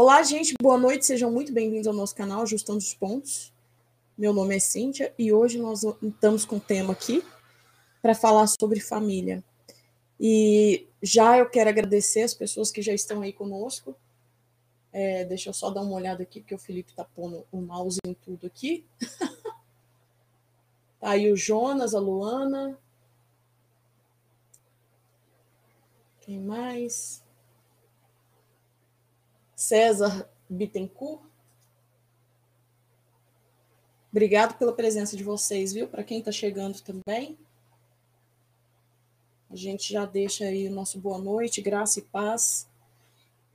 Olá, gente, boa noite, sejam muito bem-vindos ao nosso canal Ajustando os Pontos. Meu nome é Cíntia e hoje nós estamos com um tema aqui para falar sobre família. E já eu quero agradecer as pessoas que já estão aí conosco. É, deixa eu só dar uma olhada aqui, porque o Felipe está pondo o mouse em tudo aqui. tá aí o Jonas, a Luana. Quem mais? César Bittencourt. Obrigado pela presença de vocês, viu? Para quem está chegando também. A gente já deixa aí o nosso boa noite, graça e paz.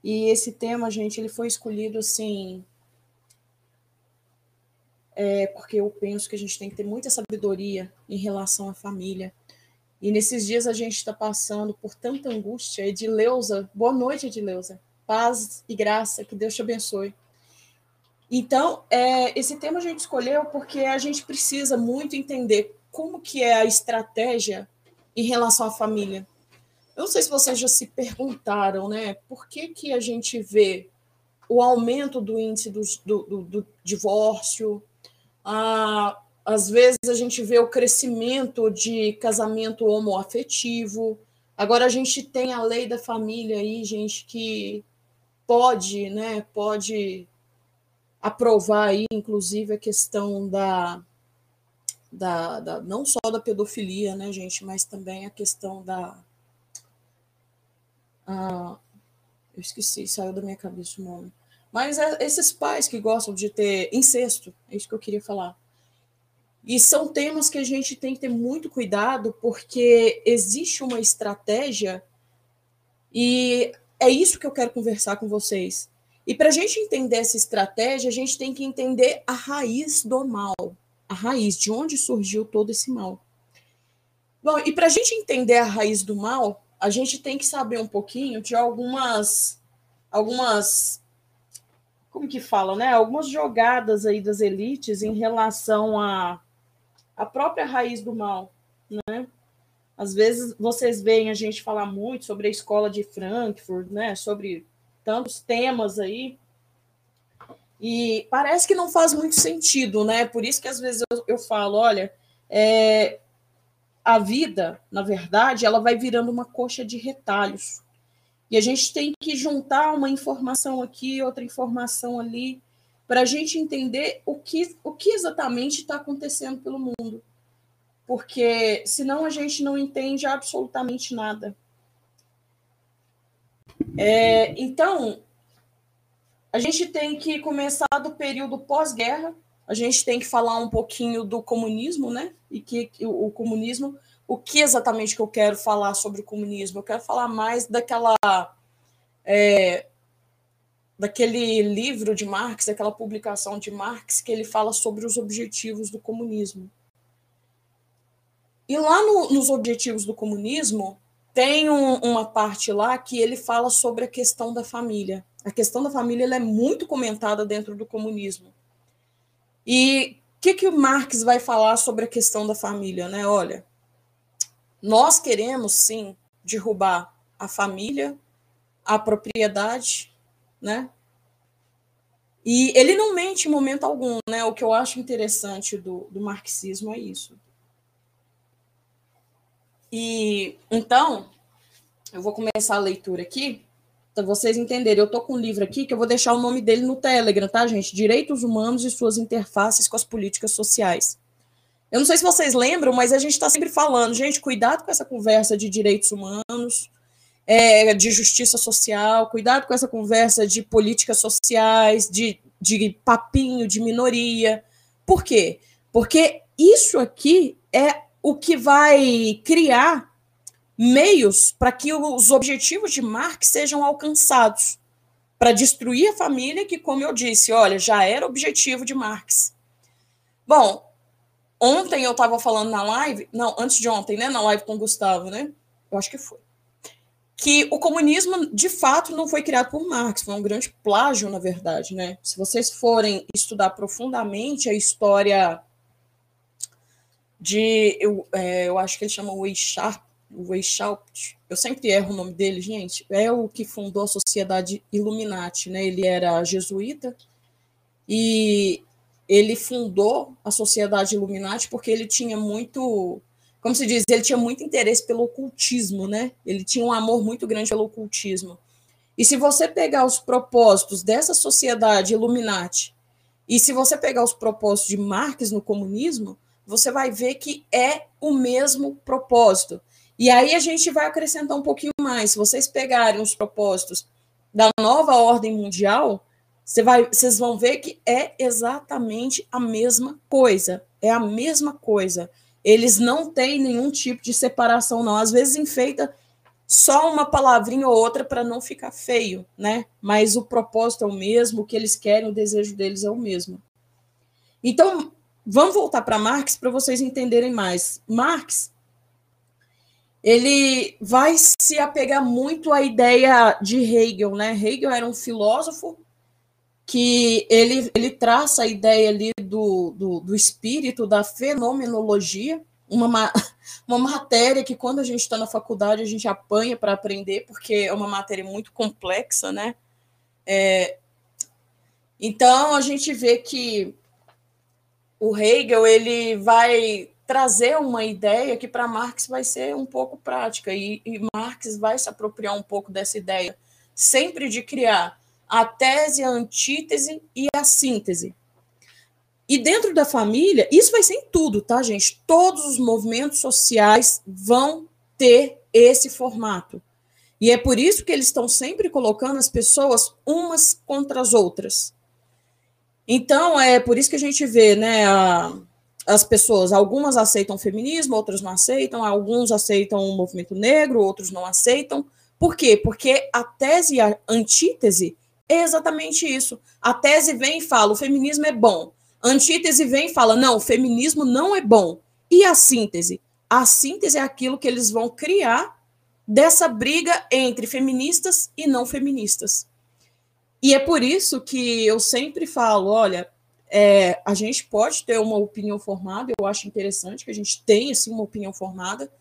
E esse tema, gente, ele foi escolhido assim. É porque eu penso que a gente tem que ter muita sabedoria em relação à família. E nesses dias a gente está passando por tanta angústia. Edileuza, boa noite, Edileuza paz e graça, que Deus te abençoe. Então, é, esse tema a gente escolheu porque a gente precisa muito entender como que é a estratégia em relação à família. Eu não sei se vocês já se perguntaram, né? Por que, que a gente vê o aumento do índice do, do, do divórcio? Ah, às vezes a gente vê o crescimento de casamento homoafetivo. Agora a gente tem a lei da família aí, gente, que pode, né, pode aprovar aí, inclusive, a questão da, da, da, não só da pedofilia, né, gente, mas também a questão da. Eu esqueci, saiu da minha cabeça o nome. Mas é esses pais que gostam de ter incesto, é isso que eu queria falar. E são temas que a gente tem que ter muito cuidado, porque existe uma estratégia e é isso que eu quero conversar com vocês. E para a gente entender essa estratégia, a gente tem que entender a raiz do mal, a raiz de onde surgiu todo esse mal. Bom, e para a gente entender a raiz do mal, a gente tem que saber um pouquinho de algumas, algumas, como que fala, né? Algumas jogadas aí das elites em relação à a, a própria raiz do mal, né? Às vezes vocês veem a gente falar muito sobre a escola de Frankfurt, né? Sobre tantos temas aí. E parece que não faz muito sentido, né? Por isso que às vezes eu, eu falo, olha, é, a vida, na verdade, ela vai virando uma coxa de retalhos. E a gente tem que juntar uma informação aqui, outra informação ali, para a gente entender o que, o que exatamente está acontecendo pelo mundo porque senão a gente não entende absolutamente nada. É, então, a gente tem que começar do período pós-guerra, a gente tem que falar um pouquinho do comunismo, né? E que o, o comunismo, o que exatamente que eu quero falar sobre o comunismo? Eu quero falar mais daquela é, daquele livro de Marx, daquela publicação de Marx que ele fala sobre os objetivos do comunismo. E lá no, nos Objetivos do Comunismo, tem um, uma parte lá que ele fala sobre a questão da família. A questão da família é muito comentada dentro do comunismo. E o que, que o Marx vai falar sobre a questão da família? Né? Olha, nós queremos sim derrubar a família, a propriedade, né? E ele não mente em momento algum, né? O que eu acho interessante do, do marxismo é isso. E então, eu vou começar a leitura aqui, para vocês entenderem. Eu estou com um livro aqui que eu vou deixar o nome dele no Telegram, tá, gente? Direitos Humanos e suas interfaces com as políticas sociais. Eu não sei se vocês lembram, mas a gente está sempre falando, gente, cuidado com essa conversa de direitos humanos, é, de justiça social, cuidado com essa conversa de políticas sociais, de, de papinho de minoria. Por quê? Porque isso aqui é o que vai criar meios para que os objetivos de Marx sejam alcançados, para destruir a família, que, como eu disse, olha, já era objetivo de Marx. Bom, ontem eu estava falando na live, não, antes de ontem, né, na live com o Gustavo, né? Eu acho que foi. Que o comunismo, de fato, não foi criado por Marx, foi um grande plágio, na verdade, né? Se vocês forem estudar profundamente a história de. Eu, é, eu acho que ele chama Wei Sharp, o Weishaupt, eu sempre erro o nome dele, gente, é o que fundou a Sociedade Illuminati, né? Ele era jesuíta e ele fundou a Sociedade Illuminati porque ele tinha muito, como se diz, ele tinha muito interesse pelo ocultismo, né? Ele tinha um amor muito grande pelo ocultismo. E se você pegar os propósitos dessa sociedade Illuminati e se você pegar os propósitos de Marx no comunismo, você vai ver que é o mesmo propósito. E aí a gente vai acrescentar um pouquinho mais. Se vocês pegarem os propósitos da nova ordem mundial, você vai, vocês vão ver que é exatamente a mesma coisa. É a mesma coisa. Eles não têm nenhum tipo de separação, não. Às vezes enfeita só uma palavrinha ou outra para não ficar feio, né? Mas o propósito é o mesmo, o que eles querem, o desejo deles é o mesmo. Então, vamos voltar para Marx para vocês entenderem mais. Marx ele vai se apegar muito à ideia de Hegel, né? Hegel era um filósofo que ele, ele traça a ideia ali do, do, do espírito, da fenomenologia, uma, uma matéria que quando a gente está na faculdade a gente apanha para aprender, porque é uma matéria muito complexa, né? É, então a gente vê que o Hegel ele vai trazer uma ideia que para Marx vai ser um pouco prática e, e Marx vai se apropriar um pouco dessa ideia, sempre de criar a tese, a antítese e a síntese. E dentro da família, isso vai ser em tudo, tá, gente? Todos os movimentos sociais vão ter esse formato. E é por isso que eles estão sempre colocando as pessoas umas contra as outras. Então, é por isso que a gente vê, né, a, as pessoas, algumas aceitam o feminismo, outras não aceitam, alguns aceitam o movimento negro, outros não aceitam. Por quê? Porque a tese e a antítese é exatamente isso. A tese vem e fala: o feminismo é bom. A antítese vem e fala: não, o feminismo não é bom. E a síntese? A síntese é aquilo que eles vão criar dessa briga entre feministas e não feministas. E é por isso que eu sempre falo: olha, é, a gente pode ter uma opinião formada, eu acho interessante que a gente tenha assim, uma opinião formada,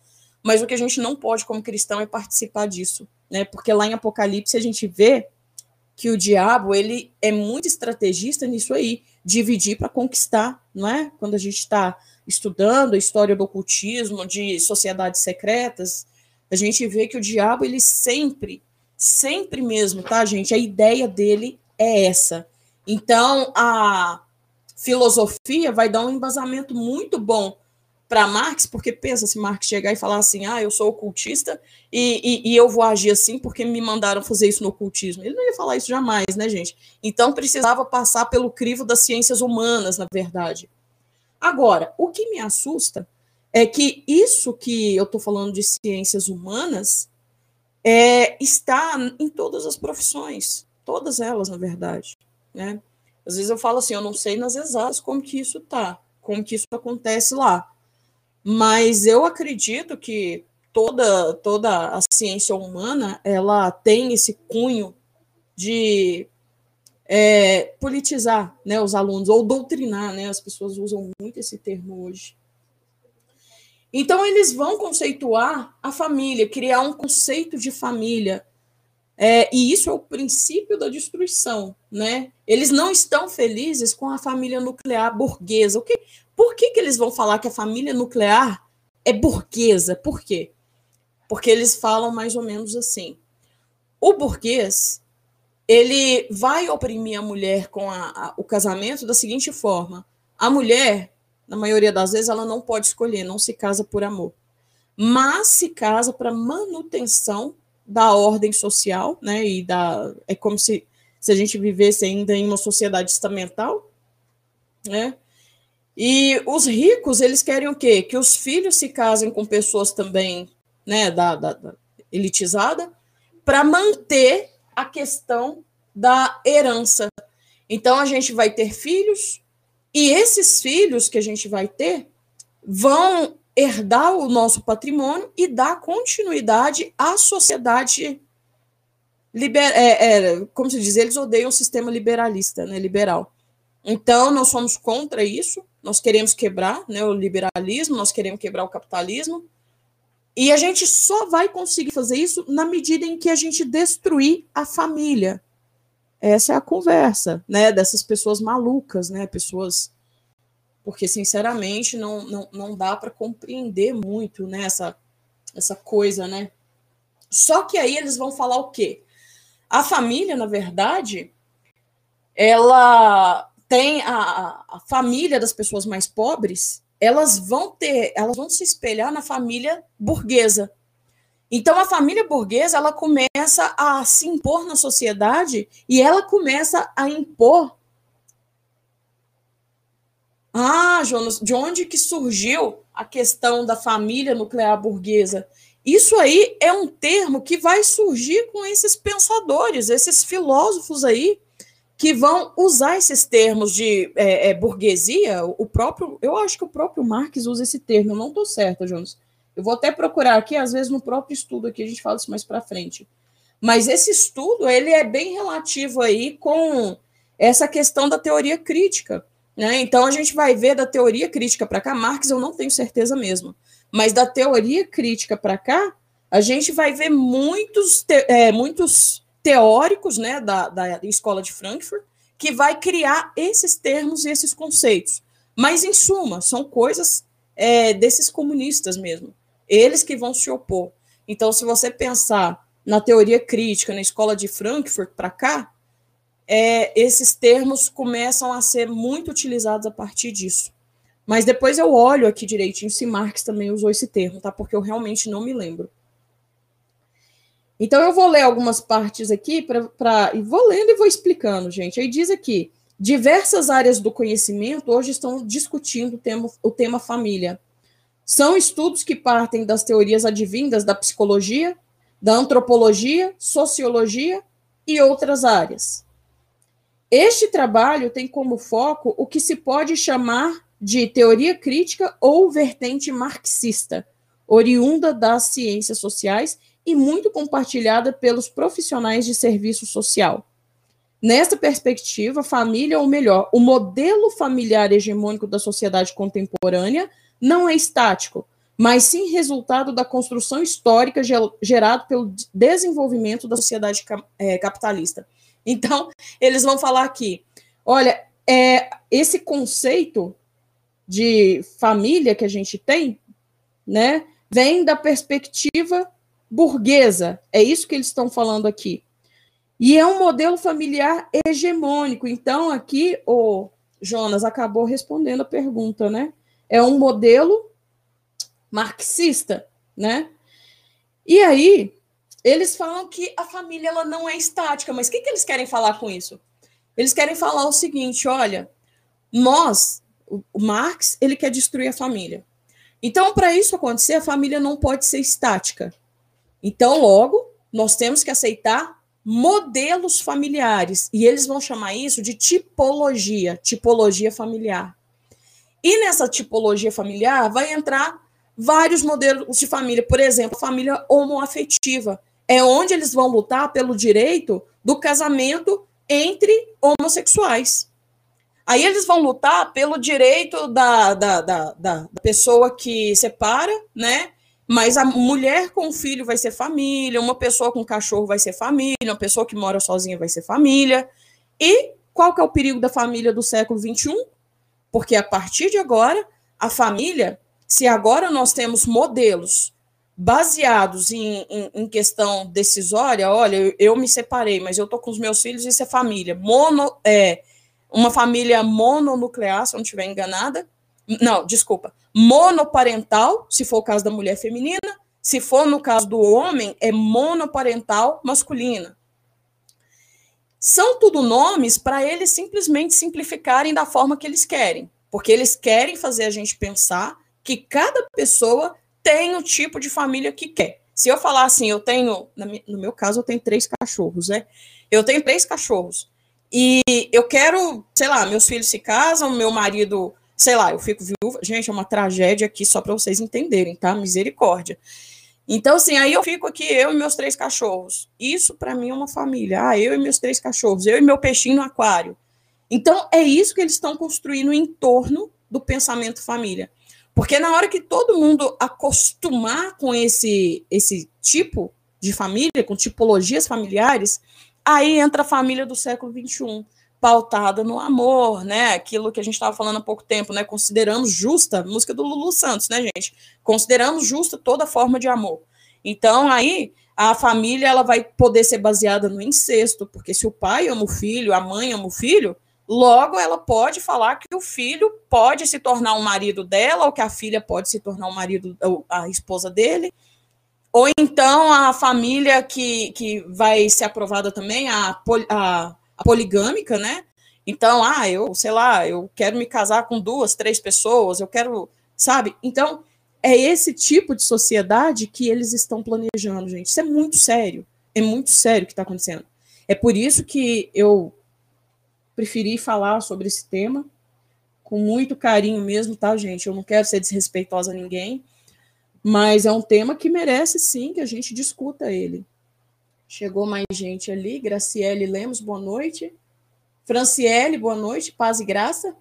mas o que a gente não pode, como cristão, é participar disso. Né? Porque lá em Apocalipse a gente vê que o diabo ele é muito estrategista nisso aí, dividir para conquistar, não é? Quando a gente está estudando a história do ocultismo, de sociedades secretas, a gente vê que o diabo ele sempre, sempre mesmo, tá, gente? A ideia dele é essa. Então a filosofia vai dar um embasamento muito bom para Marx, porque pensa se Marx chegar e falar assim, ah, eu sou ocultista e, e, e, eu vou agir assim porque me mandaram fazer isso no ocultismo. Ele não ia falar isso jamais, né, gente? Então precisava passar pelo crivo das ciências humanas, na verdade. Agora, o que me assusta é que isso que eu estou falando de ciências humanas é, está em todas as profissões, todas elas, na verdade, né? Às vezes eu falo assim, eu não sei nas exatas como que isso tá, como que isso acontece lá. Mas eu acredito que toda, toda a ciência humana ela tem esse cunho de é, politizar né, os alunos, ou doutrinar, né? As pessoas usam muito esse termo hoje. Então, eles vão conceituar a família, criar um conceito de família. É, e isso é o princípio da destruição, né? Eles não estão felizes com a família nuclear burguesa. O que, por que, que eles vão falar que a família nuclear é burguesa? Por quê? Porque eles falam mais ou menos assim. O burguês, ele vai oprimir a mulher com a, a, o casamento da seguinte forma: a mulher, na maioria das vezes, ela não pode escolher, não se casa por amor, mas se casa para manutenção da ordem social, né? E da é como se, se a gente vivesse ainda em uma sociedade estamental, né? E os ricos, eles querem o quê? Que os filhos se casem com pessoas também, né, da, da, da elitizada, para manter a questão da herança. Então a gente vai ter filhos e esses filhos que a gente vai ter vão herdar o nosso patrimônio e dar continuidade à sociedade liber, é, é, como se diz, eles odeiam o sistema liberalista, né, liberal. Então, nós somos contra isso, nós queremos quebrar né, o liberalismo, nós queremos quebrar o capitalismo, E a gente só vai conseguir fazer isso na medida em que a gente destruir a família. Essa é a conversa, né, dessas pessoas malucas, né, pessoas porque sinceramente não, não, não dá para compreender muito né, essa, essa coisa, né? Só que aí eles vão falar o quê? A família, na verdade, ela tem a, a família das pessoas mais pobres, elas vão ter, elas vão se espelhar na família burguesa. Então a família burguesa, ela começa a se impor na sociedade e ela começa a impor ah, Jonas, de onde que surgiu a questão da família nuclear burguesa? Isso aí é um termo que vai surgir com esses pensadores, esses filósofos aí, que vão usar esses termos de é, é, burguesia. O próprio, eu acho que o próprio Marx usa esse termo, eu não estou certa, Jonas. Eu vou até procurar aqui, às vezes no próprio estudo aqui a gente fala isso mais para frente. Mas esse estudo ele é bem relativo aí com essa questão da teoria crítica. Né? Então a gente vai ver da teoria crítica para cá, Marx eu não tenho certeza mesmo, mas da teoria crítica para cá, a gente vai ver muitos, te, é, muitos teóricos né, da, da escola de Frankfurt que vai criar esses termos e esses conceitos. Mas, em suma, são coisas é, desses comunistas mesmo. Eles que vão se opor. Então, se você pensar na teoria crítica na escola de Frankfurt para cá, é, esses termos começam a ser muito utilizados a partir disso. Mas depois eu olho aqui direitinho se Marx também usou esse termo, tá? Porque eu realmente não me lembro. Então eu vou ler algumas partes aqui para e vou lendo e vou explicando, gente. Aí diz aqui: diversas áreas do conhecimento hoje estão discutindo o tema, o tema família. São estudos que partem das teorias advindas da psicologia, da antropologia, sociologia e outras áreas. Este trabalho tem como foco o que se pode chamar de teoria crítica ou vertente marxista, oriunda das ciências sociais e muito compartilhada pelos profissionais de serviço social. Nesta perspectiva, a família, ou melhor, o modelo familiar hegemônico da sociedade contemporânea não é estático, mas sim resultado da construção histórica gerado pelo desenvolvimento da sociedade é, capitalista. Então, eles vão falar aqui: olha, é, esse conceito de família que a gente tem, né, vem da perspectiva burguesa. É isso que eles estão falando aqui. E é um modelo familiar hegemônico. Então, aqui o Jonas acabou respondendo a pergunta, né? É um modelo marxista, né? E aí, eles falam que a família ela não é estática, mas o que, que eles querem falar com isso? Eles querem falar o seguinte: olha, nós, o Marx, ele quer destruir a família. Então, para isso acontecer, a família não pode ser estática. Então, logo, nós temos que aceitar modelos familiares. E eles vão chamar isso de tipologia, tipologia familiar. E nessa tipologia familiar vai entrar vários modelos de família. Por exemplo, família homoafetiva é onde eles vão lutar pelo direito do casamento entre homossexuais. Aí eles vão lutar pelo direito da, da, da, da, pessoa que separa, né? Mas a mulher com filho vai ser família, uma pessoa com cachorro vai ser família, uma pessoa que mora sozinha vai ser família. E qual que é o perigo da família do século XXI? Porque a partir de agora, a família, se agora nós temos modelos baseados em, em, em, questão decisória, olha, eu, eu, me separei, mas eu tô com os meus filhos, isso é família. Mono, é, uma família mononuclear, se eu não estiver enganada. Não, desculpa. Monoparental, se for o caso da mulher feminina. Se for no caso do homem, é monoparental masculina. São tudo nomes para eles simplesmente simplificarem da forma que eles querem. Porque eles querem fazer a gente pensar que cada pessoa tem o tipo de família que quer. Se eu falar assim, eu tenho, no meu caso, eu tenho três cachorros, né? Eu tenho três cachorros. E eu quero, sei lá, meus filhos se casam, meu marido, sei lá, eu fico viúva. Gente, é uma tragédia aqui só para vocês entenderem, tá? Misericórdia. Então, assim, aí eu fico aqui, eu e meus três cachorros. Isso para mim é uma família. Ah, eu e meus três cachorros, eu e meu peixinho no aquário. Então, é isso que eles estão construindo em torno do pensamento família. Porque na hora que todo mundo acostumar com esse, esse tipo de família, com tipologias familiares, aí entra a família do século XXI, pautada no amor, né? Aquilo que a gente estava falando há pouco tempo, né? Consideramos justa, música do Lulu Santos, né, gente? Consideramos justa toda forma de amor. Então, aí, a família ela vai poder ser baseada no incesto, porque se o pai ama o filho, a mãe ama o filho, logo ela pode falar que o filho pode se tornar um marido dela, ou que a filha pode se tornar um marido, a esposa dele. Ou então a família que, que vai ser aprovada também, a, a, a poligâmica, né? Então, ah, eu, sei lá, eu quero me casar com duas, três pessoas, eu quero, sabe? Então, é esse tipo de sociedade que eles estão planejando, gente. Isso é muito sério. É muito sério o que está acontecendo. É por isso que eu preferi falar sobre esse tema com muito carinho mesmo, tá, gente? Eu não quero ser desrespeitosa a ninguém, mas é um tema que merece sim que a gente discuta ele. Chegou mais gente ali, Graciele Lemos, boa noite. Franciele, boa noite, paz e graça.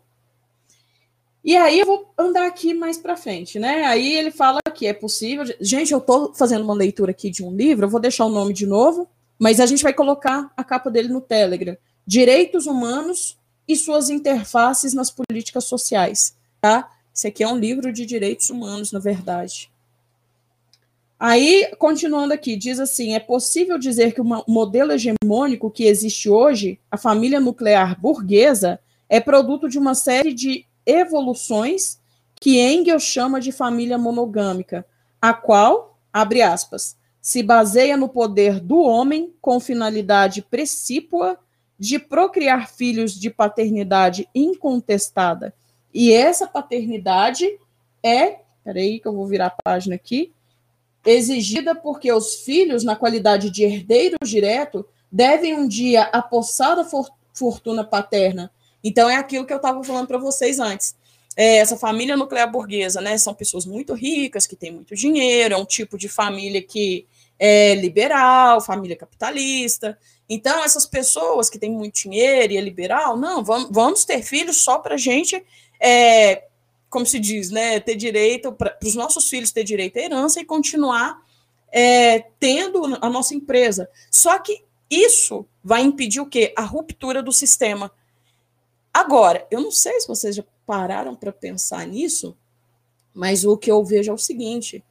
E aí eu vou andar aqui mais para frente, né? Aí ele fala que é possível. Gente, eu estou fazendo uma leitura aqui de um livro, eu vou deixar o nome de novo, mas a gente vai colocar a capa dele no Telegram. Direitos humanos e suas interfaces nas políticas sociais, tá? Esse aqui é um livro de direitos humanos, na verdade. Aí, continuando aqui, diz assim: é possível dizer que o modelo hegemônico que existe hoje, a família nuclear burguesa, é produto de uma série de evoluções que Engels chama de família monogâmica, a qual, abre aspas, se baseia no poder do homem com finalidade precípua de procriar filhos de paternidade incontestada. E essa paternidade é, peraí que eu vou virar a página aqui, exigida porque os filhos, na qualidade de herdeiros direto, devem um dia apossar a fortuna paterna então é aquilo que eu estava falando para vocês antes. É, essa família nuclear burguesa, né? São pessoas muito ricas, que têm muito dinheiro, é um tipo de família que é liberal, família capitalista. Então, essas pessoas que têm muito dinheiro e é liberal, não, vamos, vamos ter filhos só para a gente, é, como se diz, né, ter direito, para os nossos filhos ter direito à herança e continuar é, tendo a nossa empresa. Só que isso vai impedir o quê? A ruptura do sistema. Agora, eu não sei se vocês já pararam para pensar nisso, mas o que eu vejo é o seguinte: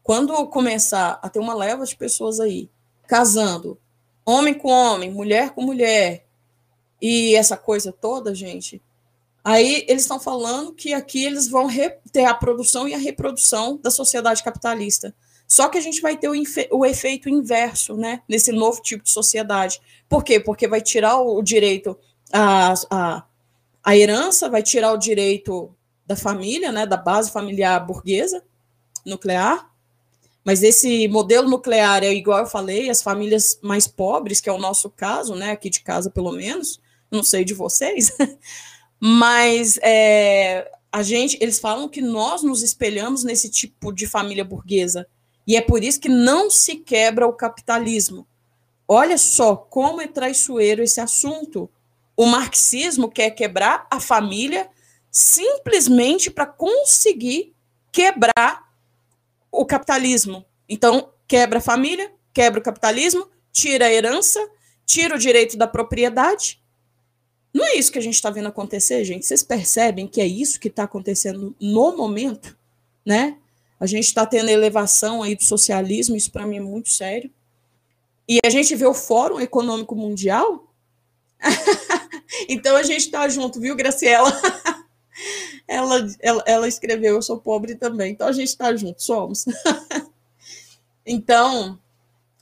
quando começar a ter uma leva de pessoas aí casando, homem com homem, mulher com mulher, e essa coisa toda, gente, aí eles estão falando que aqui eles vão ter a produção e a reprodução da sociedade capitalista. Só que a gente vai ter o, o, efeito inverso, né, nesse novo tipo de sociedade. Por quê? Porque vai tirar o, direito a, a a herança vai tirar o direito da família, né, da base familiar burguesa nuclear. Mas esse modelo nuclear é igual eu falei, as famílias mais pobres, que é o nosso caso, né, aqui de casa pelo menos, não sei de vocês, mas é, a gente, eles falam que nós nos espelhamos nesse tipo de família burguesa e é por isso que não se quebra o capitalismo. Olha só como é traiçoeiro esse assunto. O marxismo quer quebrar a família simplesmente para conseguir quebrar o capitalismo. Então, quebra a família, quebra o capitalismo, tira a herança, tira o direito da propriedade. Não é isso que a gente está vendo acontecer, gente? Vocês percebem que é isso que está acontecendo no momento, né? A gente está tendo elevação aí do socialismo, isso para mim é muito sério. E a gente vê o Fórum Econômico Mundial então a gente está junto, viu, Graciela? ela, ela, ela escreveu, eu sou pobre também. Então a gente está junto, somos. então,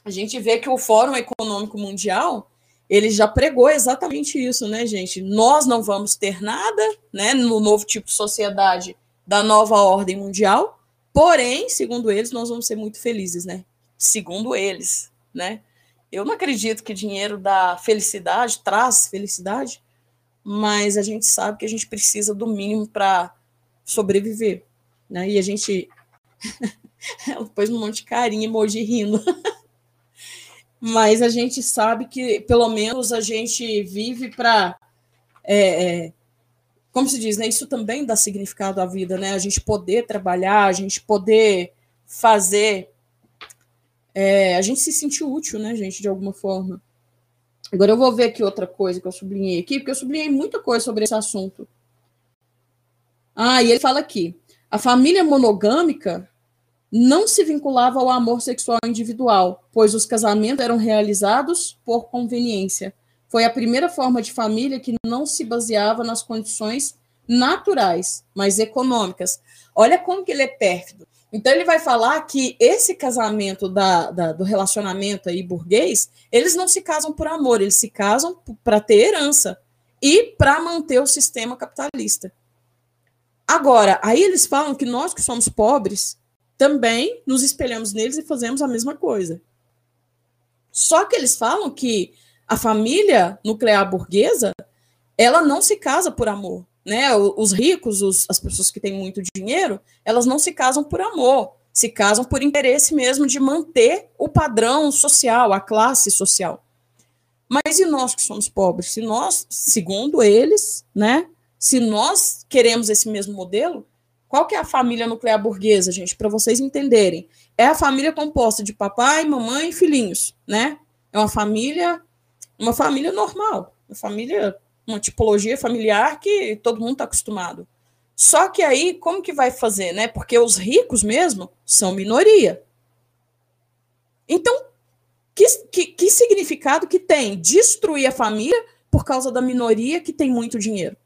a gente vê que o Fórum Econômico Mundial ele já pregou exatamente isso, né, gente? Nós não vamos ter nada, né, no novo tipo de sociedade da nova ordem mundial, porém, segundo eles, nós vamos ser muito felizes, né? Segundo eles, né? Eu não acredito que dinheiro dá felicidade, traz felicidade, mas a gente sabe que a gente precisa do mínimo para sobreviver. Né? E a gente. Ela pôs um monte de carinha, emoji rindo. mas a gente sabe que, pelo menos, a gente vive para. É, é, como se diz, né? Isso também dá significado à vida, né? A gente poder trabalhar, a gente poder fazer, é, a gente se sentir útil, né, gente, de alguma forma. Agora eu vou ver aqui outra coisa que eu sublinhei aqui, porque eu sublinhei muita coisa sobre esse assunto. Ah, e ele fala aqui: a família monogâmica não se vinculava ao amor sexual individual, pois os casamentos eram realizados por conveniência. Foi a primeira forma de família que não se baseava nas condições naturais, mas econômicas. Olha como que ele é pérfido. Então ele vai falar que esse casamento da, da, do relacionamento aí burguês, eles não se casam por amor, eles se casam para ter herança e para manter o sistema capitalista. Agora, aí eles falam que nós que somos pobres também nos espelhamos neles e fazemos a mesma coisa. Só que eles falam que a família nuclear burguesa, ela não se casa por amor, né? Os ricos, os, as pessoas que têm muito dinheiro, elas não se casam por amor, se casam por interesse mesmo de manter o padrão social, a classe social. Mas e nós que somos pobres? Se nós, segundo eles, né, se nós queremos esse mesmo modelo, qual que é a família nuclear burguesa, gente, para vocês entenderem? É a família composta de papai, mamãe e filhinhos, né? É uma família, uma família normal, uma família, uma tipologia familiar que todo mundo está acostumado. Só que aí, como que vai fazer, né? Porque os ricos mesmo são minoria. Então, que, que, que significado que tem destruir a família por causa da minoria que tem muito dinheiro?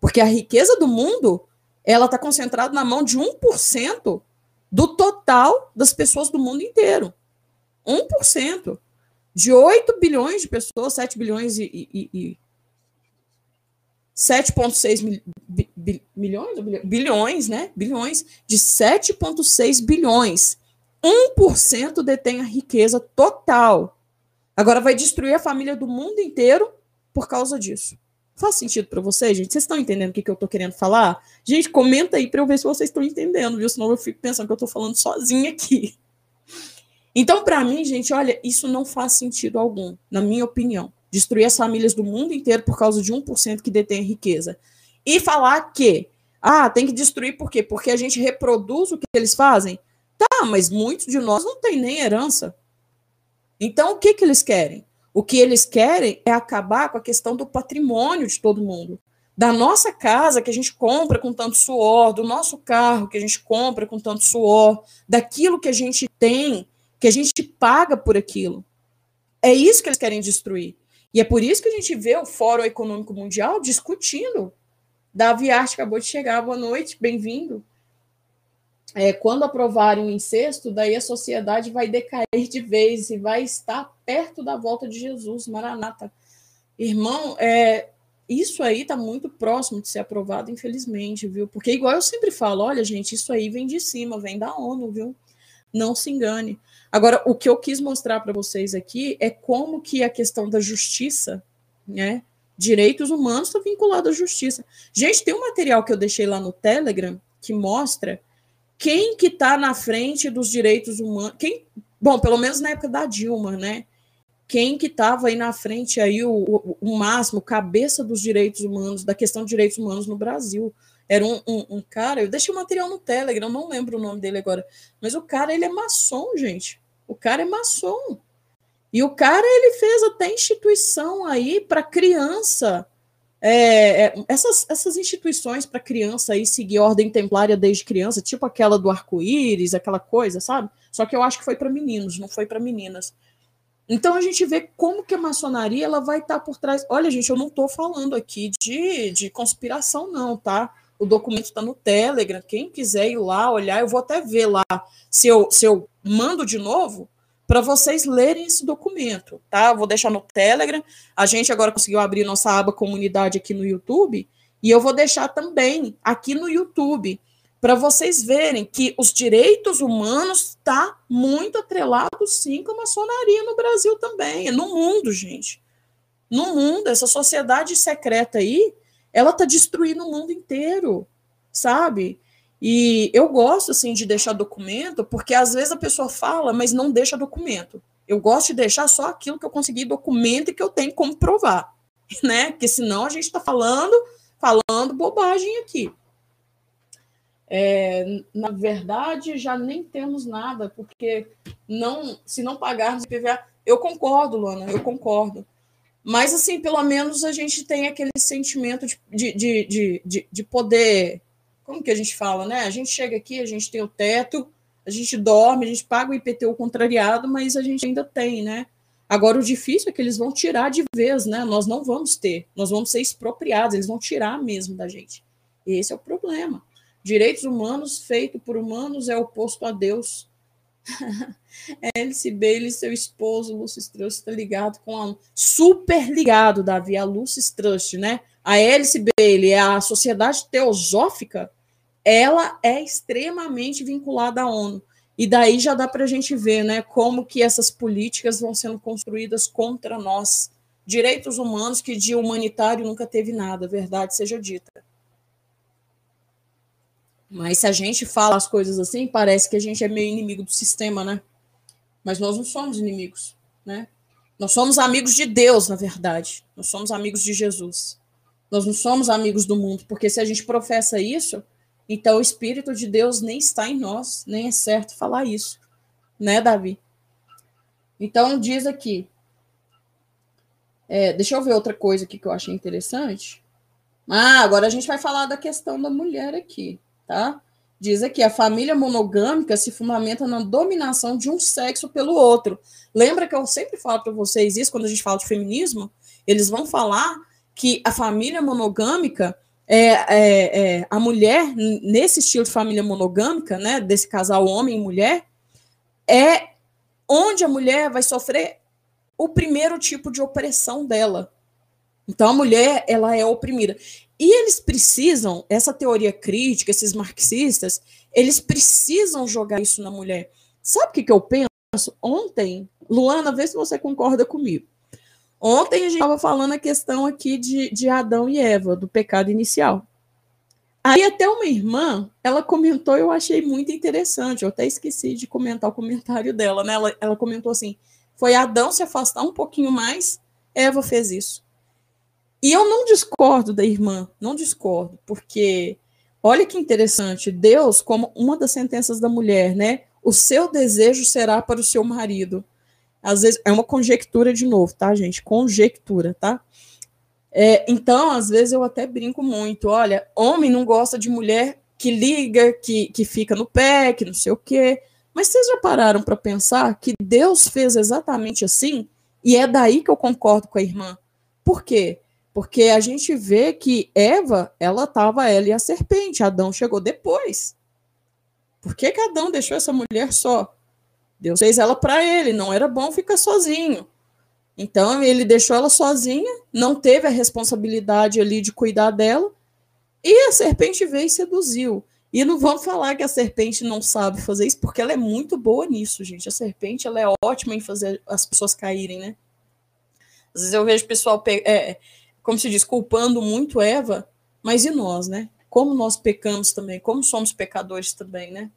Porque a riqueza do mundo ela está concentrada na mão de 1% do total das pessoas do mundo inteiro. 1%. De 8 bilhões de pessoas, 7 bilhões e. e, e 7,6 mil, bi? Bilhões, né? Bilhões. De 7,6 bilhões. 1% detém a riqueza total. Agora vai destruir a família do mundo inteiro por causa disso. Faz sentido para vocês, gente? Vocês estão entendendo o que, que eu estou querendo falar? Gente, comenta aí para eu ver se vocês estão entendendo, viu? Senão eu fico pensando que eu estou falando sozinha aqui. Então, para mim, gente, olha, isso não faz sentido algum, na minha opinião. Destruir as famílias do mundo inteiro por causa de 1% que detém riqueza. E falar que, ah, tem que destruir por quê? Porque a gente reproduz o que eles fazem? Tá, mas muitos de nós não tem nem herança. Então, o que, que eles querem? O que eles querem é acabar com a questão do patrimônio de todo mundo. Da nossa casa que a gente compra com tanto suor, do nosso carro que a gente compra com tanto suor, daquilo que a gente tem, que a gente paga por aquilo. É isso que eles querem destruir. E é por isso que a gente vê o Fórum Econômico Mundial discutindo. Davi Arte acabou de chegar, boa noite, bem-vindo é, quando aprovarem o incesto, daí a sociedade vai decair de vez e vai estar perto da volta de Jesus, Maranata. Irmão, é, isso aí está muito próximo de ser aprovado, infelizmente, viu? Porque, igual eu sempre falo, olha, gente, isso aí vem de cima, vem da ONU, viu? Não se engane. Agora, o que eu quis mostrar para vocês aqui é como que a questão da justiça, né? Direitos humanos está vinculado à justiça. Gente, tem um material que eu deixei lá no Telegram que mostra quem que está na frente dos direitos humanos, quem, bom, pelo menos na época da Dilma, né? Quem que estava aí na frente aí o, o, o, máximo, cabeça dos direitos humanos, da questão de direitos humanos no Brasil. Era um, um, um cara, eu deixei o material no Telegram, não lembro o nome dele agora, mas o cara, ele é maçom, gente. O cara é maçom. E o cara, ele fez até instituição aí para criança, é, é, essas, essas instituições para criança aí seguir ordem templária desde criança, tipo aquela do arco-íris, aquela coisa, sabe? Só que eu acho que foi para meninos, não foi para meninas. Então a gente vê como que a maçonaria ela vai estar tá por trás. Olha, gente, eu não estou falando aqui de, de conspiração, não, tá? O documento está no Telegram. Quem quiser ir lá olhar, eu vou até ver lá se eu, se eu mando de novo para vocês lerem esse documento, tá? vou deixar no Telegram. A gente agora conseguiu abrir nossa aba comunidade aqui no YouTube e eu vou deixar também aqui no YouTube para vocês verem que os direitos humanos tá muito atrelado sim com a maçonaria no Brasil também, no mundo, gente. No mundo, essa sociedade secreta aí, ela tá destruindo o mundo inteiro, sabe? E eu gosto assim de deixar documento, porque às vezes a pessoa fala, mas não deixa documento. Eu gosto de deixar só aquilo que eu consegui documento e que eu tenho como provar, né? Porque senão a gente está falando falando bobagem aqui. É, na verdade, já nem temos nada, porque não, se não pagarmos IPVA, eu concordo, Luana, eu concordo. Mas, assim, pelo menos a gente tem aquele sentimento de, de, de, de, de poder. Como que a gente fala, né? A gente chega aqui, a gente tem o teto, a gente dorme, a gente paga o IPTU contrariado, mas a gente ainda tem, né? Agora, o difícil é que eles vão tirar de vez, né? Nós não vamos ter, nós vamos ser expropriados, eles vão tirar mesmo da gente. E esse é o problema. Direitos humanos feito por humanos é oposto a Deus. Alice Bailey, seu esposo, Lucis Trust, está ligado com a. Super ligado, Davi, a Lucis Trust, né? A Alice Bailey, é a Sociedade Teosófica, ela é extremamente vinculada à ONU. E daí já dá para a gente ver né, como que essas políticas vão sendo construídas contra nós. Direitos humanos que de humanitário nunca teve nada, verdade seja dita. Mas se a gente fala as coisas assim, parece que a gente é meio inimigo do sistema, né? Mas nós não somos inimigos, né? Nós somos amigos de Deus, na verdade. Nós somos amigos de Jesus. Nós não somos amigos do mundo, porque se a gente professa isso, então, o Espírito de Deus nem está em nós, nem é certo falar isso, né, Davi? Então, diz aqui. É, deixa eu ver outra coisa aqui que eu achei interessante. Ah, agora a gente vai falar da questão da mulher aqui, tá? Diz aqui: a família monogâmica se fundamenta na dominação de um sexo pelo outro. Lembra que eu sempre falo para vocês isso quando a gente fala de feminismo? Eles vão falar que a família monogâmica é, é, é, a mulher, nesse estilo de família monogâmica, né, desse casal homem e mulher, é onde a mulher vai sofrer o primeiro tipo de opressão dela. Então, a mulher, ela é oprimida. E eles precisam, essa teoria crítica, esses marxistas, eles precisam jogar isso na mulher. Sabe o que, que eu penso? Ontem, Luana, vê se você concorda comigo. Ontem a gente estava falando a questão aqui de, de Adão e Eva, do pecado inicial. Aí até uma irmã, ela comentou, eu achei muito interessante, eu até esqueci de comentar o comentário dela, né? Ela, ela comentou assim: foi Adão se afastar um pouquinho mais, Eva fez isso. E eu não discordo da irmã, não discordo, porque olha que interessante, Deus, como uma das sentenças da mulher, né? O seu desejo será para o seu marido às vezes é uma conjectura de novo, tá, gente? Conjectura, tá? É, então, às vezes eu até brinco muito. Olha, homem não gosta de mulher que liga, que, que fica no pé, que não sei o quê. Mas vocês já pararam para pensar que Deus fez exatamente assim? E é daí que eu concordo com a irmã. Por quê? Porque a gente vê que Eva, ela estava ela e a serpente. Adão chegou depois. Por que, que Adão deixou essa mulher só? Deus fez ela para ele, não era bom ficar sozinho. Então ele deixou ela sozinha, não teve a responsabilidade ali de cuidar dela, e a serpente veio e seduziu. E não vamos falar que a serpente não sabe fazer isso, porque ela é muito boa nisso, gente. A serpente ela é ótima em fazer as pessoas caírem, né? Às vezes eu vejo o pessoal, é, como se diz, culpando muito Eva, mas e nós, né? Como nós pecamos também, como somos pecadores também, né?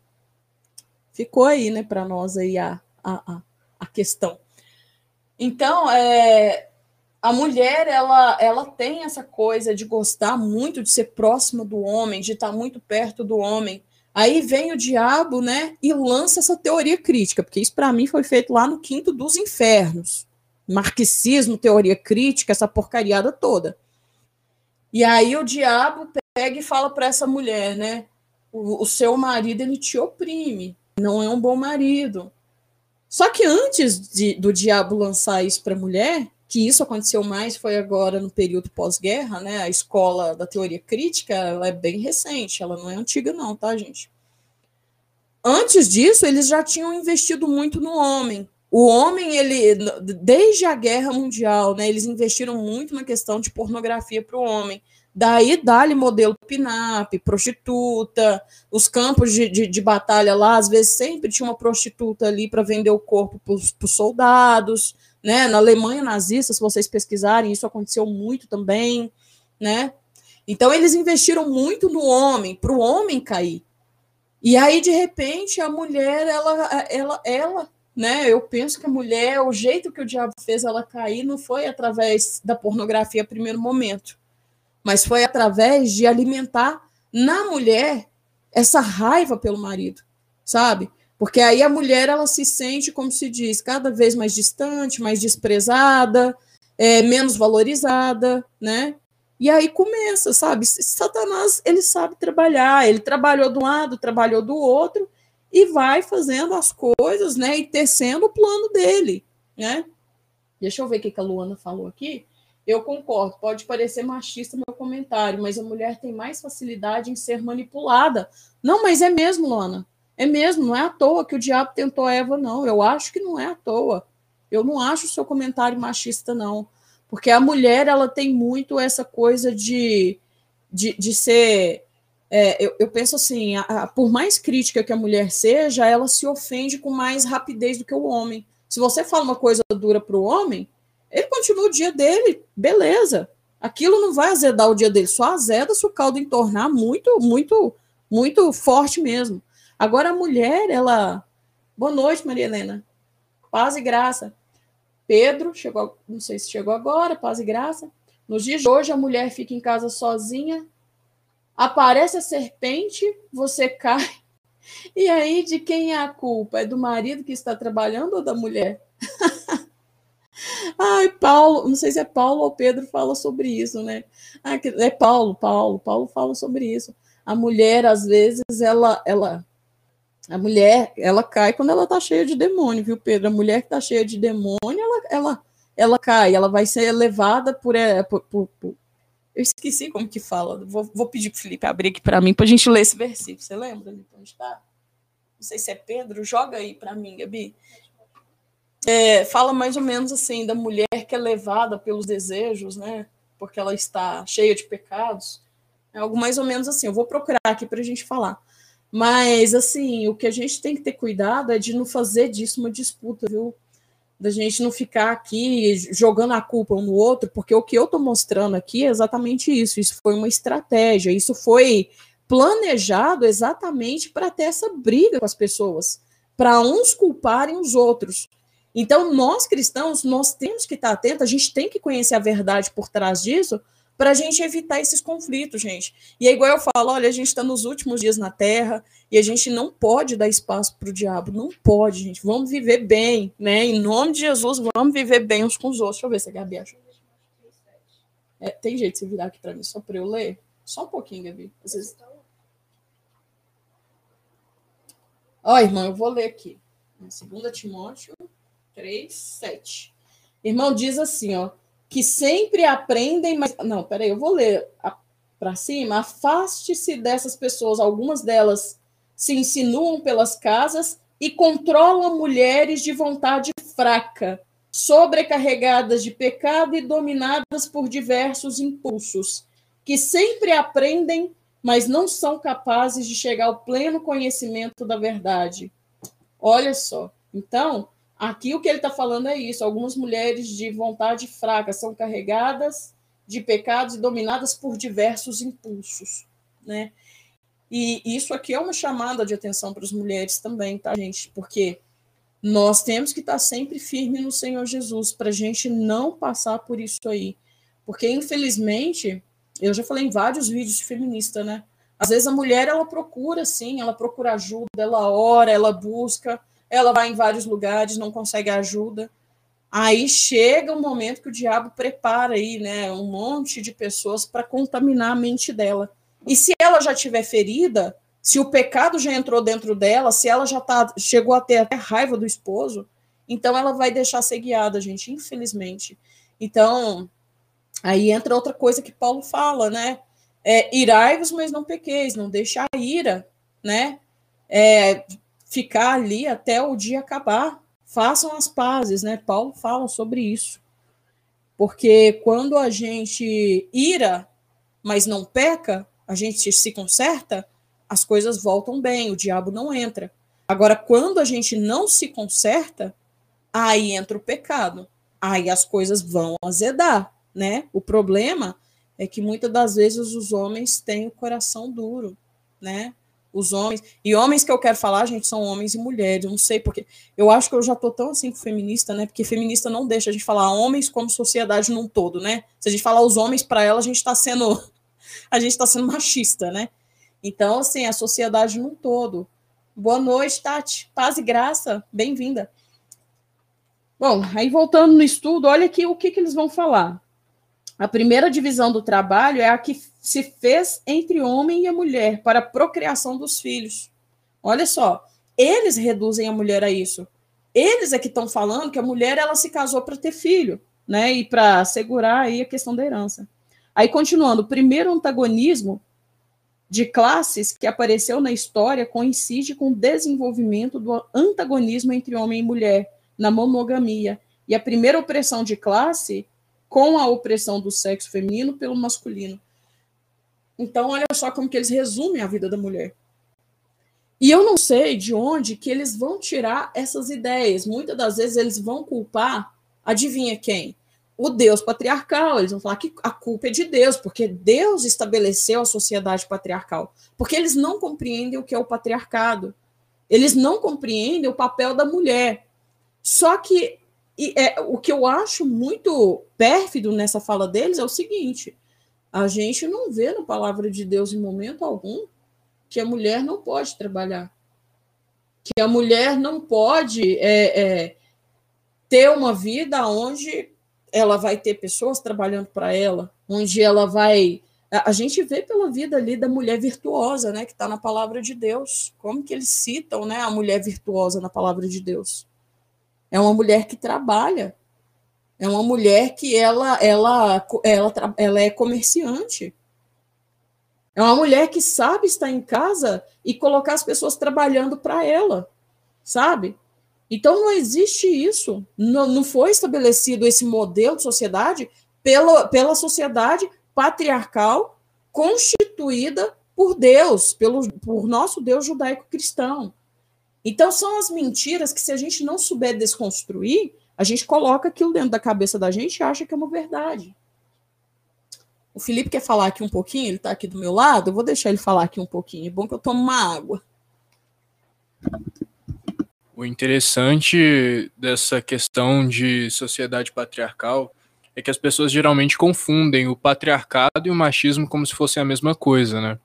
Ficou aí, né, para nós aí a, a, a questão. Então, é, a mulher, ela, ela tem essa coisa de gostar muito de ser próxima do homem, de estar muito perto do homem. Aí vem o diabo, né, e lança essa teoria crítica, porque isso para mim foi feito lá no quinto dos infernos. Marxismo, teoria crítica, essa porcariada toda. E aí o diabo pega e fala para essa mulher, né, o, o seu marido ele te oprime não é um bom marido. Só que antes de, do diabo lançar isso para a mulher, que isso aconteceu mais foi agora no período pós-guerra, né? A escola da teoria crítica, ela é bem recente, ela não é antiga não, tá, gente? Antes disso, eles já tinham investido muito no homem. O homem, ele desde a guerra mundial, né, eles investiram muito na questão de pornografia para o homem. Daí dá-lhe modelo PINAP, prostituta, os campos de, de, de, batalha lá, às vezes sempre tinha uma prostituta ali para vender o corpo para os soldados, né? Na Alemanha nazista, se vocês pesquisarem, isso aconteceu muito também, né? Então eles investiram muito no homem, para o homem cair. E aí, de repente, a mulher, ela, ela, ela, né? Eu penso que a mulher, o jeito que o diabo fez ela cair não foi através da pornografia primeiro momento mas foi através de alimentar na mulher essa raiva pelo marido, sabe? Porque aí a mulher ela se sente, como se diz, cada vez mais distante, mais desprezada, é, menos valorizada, né? E aí começa, sabe? Satanás ele sabe trabalhar, ele trabalhou de um lado, trabalhou do outro e vai fazendo as coisas, né? E tecendo o plano dele, né? Deixa eu ver o que a Luana falou aqui. Eu concordo, pode parecer machista meu comentário, mas a mulher tem mais facilidade em ser manipulada. Não, mas é mesmo, Luana. É mesmo, não é à toa que o diabo tentou Eva, não. Eu acho que não é à toa. Eu não acho o seu comentário machista, não. Porque a mulher, ela tem muito essa coisa de, de, de ser. É, eu, eu, penso assim: a, a, por mais crítica que a mulher seja, ela se ofende com mais rapidez do que o homem. Se você fala uma coisa dura para o homem, ele continua o dia dele, beleza. Aquilo não vai azedar o dia dele, só azeda se o caldo entornar muito, muito, muito forte mesmo. Agora a mulher, ela. Boa noite, Maria Helena. Paz e graça. Pedro, chegou, não sei se chegou agora, paz e graça. Nos dias de hoje, a mulher fica em casa sozinha, aparece a serpente, você cai. E aí, de quem é a culpa? É do marido que está trabalhando ou da mulher? Ai, Paulo, não sei se é Paulo ou Pedro fala sobre isso, né? Ah, é Paulo, Paulo, Paulo fala sobre isso. A mulher, às vezes, ela, ela, a mulher, ela cai quando ela tá cheia de demônio, viu, Pedro? A mulher que tá cheia de demônio, ela, ela, ela cai, ela vai ser levada por, é, por, por, por... eu esqueci como que fala. Vou, vou pedir pro Felipe abrir aqui para mim, para a gente ler esse versículo. Você lembra onde está? Não sei se é Pedro. Joga aí para mim, Gabi é, fala mais ou menos assim da mulher que é levada pelos desejos, né? Porque ela está cheia de pecados. É algo mais ou menos assim. Eu vou procurar aqui para a gente falar. Mas, assim, o que a gente tem que ter cuidado é de não fazer disso uma disputa, viu? Da gente não ficar aqui jogando a culpa um no outro, porque o que eu estou mostrando aqui é exatamente isso. Isso foi uma estratégia, isso foi planejado exatamente para ter essa briga com as pessoas, para uns culparem os outros. Então, nós cristãos, nós temos que estar atentos, a gente tem que conhecer a verdade por trás disso, para a gente evitar esses conflitos, gente. E é igual eu falo, olha, a gente está nos últimos dias na Terra e a gente não pode dar espaço para o diabo, não pode, gente. Vamos viver bem, né? Em nome de Jesus, vamos viver bem uns com os outros. Deixa eu ver se a Gabi acha. É, tem jeito de você virar aqui para mim, só para eu ler? Só um pouquinho, Gabi. Ó, irmão, eu vou ler aqui. 2 Timóteo 3, 7. Irmão, diz assim, ó, que sempre aprendem, mas. Não, peraí, eu vou ler para cima. Afaste-se dessas pessoas, algumas delas se insinuam pelas casas e controlam mulheres de vontade fraca, sobrecarregadas de pecado e dominadas por diversos impulsos, que sempre aprendem, mas não são capazes de chegar ao pleno conhecimento da verdade. Olha só. Então, Aqui o que ele está falando é isso: algumas mulheres de vontade fraca são carregadas de pecados e dominadas por diversos impulsos, né? E isso aqui é uma chamada de atenção para as mulheres também, tá, gente? Porque nós temos que estar sempre firme no Senhor Jesus para a gente não passar por isso aí. Porque, infelizmente, eu já falei em vários vídeos de feminista, né? Às vezes a mulher ela procura, sim, ela procura ajuda, ela ora, ela busca, ela vai em vários lugares, não consegue ajuda. Aí chega um momento que o diabo prepara aí, né, um monte de pessoas para contaminar a mente dela. E se ela já tiver ferida, se o pecado já entrou dentro dela, se ela já tá, chegou a ter até raiva do esposo, então ela vai deixar ser guiada, gente, infelizmente. Então, aí entra outra coisa que Paulo fala, né? É, Irai-vos, mas não pequeis, não deixa a ira, né? É, ficar ali até o dia acabar. Façam as pazes, né? Paulo fala sobre isso. Porque quando a gente ira, mas não peca, a gente se conserta, as coisas voltam bem, o diabo não entra. Agora, quando a gente não se conserta, aí entra o pecado. Aí as coisas vão azedar, né? O problema é que muitas das vezes os homens têm o coração duro, né? Os homens. E homens que eu quero falar, gente, são homens e mulheres. Eu não sei porque. Eu acho que eu já tô tão assim feminista, né? Porque feminista não deixa a gente falar homens como sociedade num todo, né? Se a gente falar os homens para ela, a gente está sendo a gente está sendo machista, né? Então, assim, a sociedade num todo. Boa noite, Tati. Paz e graça. Bem-vinda. Bom, aí voltando no estudo, olha aqui o que, que eles vão falar. A primeira divisão do trabalho é a que se fez entre homem e a mulher para a procriação dos filhos. Olha só, eles reduzem a mulher a isso. Eles é que estão falando que a mulher ela se casou para ter filho, né? E para assegurar aí a questão da herança. Aí continuando, o primeiro antagonismo de classes que apareceu na história coincide com o desenvolvimento do antagonismo entre homem e mulher na monogamia. E a primeira opressão de classe com a opressão do sexo feminino pelo masculino. Então, olha só como que eles resumem a vida da mulher. E eu não sei de onde que eles vão tirar essas ideias. Muitas das vezes eles vão culpar, adivinha quem? O Deus patriarcal. Eles vão falar que a culpa é de Deus, porque Deus estabeleceu a sociedade patriarcal. Porque eles não compreendem o que é o patriarcado. Eles não compreendem o papel da mulher. Só que e, é, o que eu acho muito pérfido nessa fala deles é o seguinte: a gente não vê na palavra de Deus em momento algum que a mulher não pode trabalhar, que a mulher não pode é, é, ter uma vida onde ela vai ter pessoas trabalhando para ela, onde ela vai. A gente vê pela vida ali da mulher virtuosa, né, que está na palavra de Deus. Como que eles citam, né, a mulher virtuosa na palavra de Deus? É uma mulher que trabalha. É uma mulher que ela, ela, ela, ela é comerciante. É uma mulher que sabe estar em casa e colocar as pessoas trabalhando para ela, sabe? Então não existe isso. Não, não foi estabelecido esse modelo de sociedade pela, pela sociedade patriarcal constituída por Deus, pelo, por nosso Deus judaico-cristão. Então, são as mentiras que, se a gente não souber desconstruir, a gente coloca aquilo dentro da cabeça da gente e acha que é uma verdade. O Felipe quer falar aqui um pouquinho, ele está aqui do meu lado, eu vou deixar ele falar aqui um pouquinho. É bom que eu tomo uma água. O interessante dessa questão de sociedade patriarcal é que as pessoas geralmente confundem o patriarcado e o machismo como se fossem a mesma coisa, né?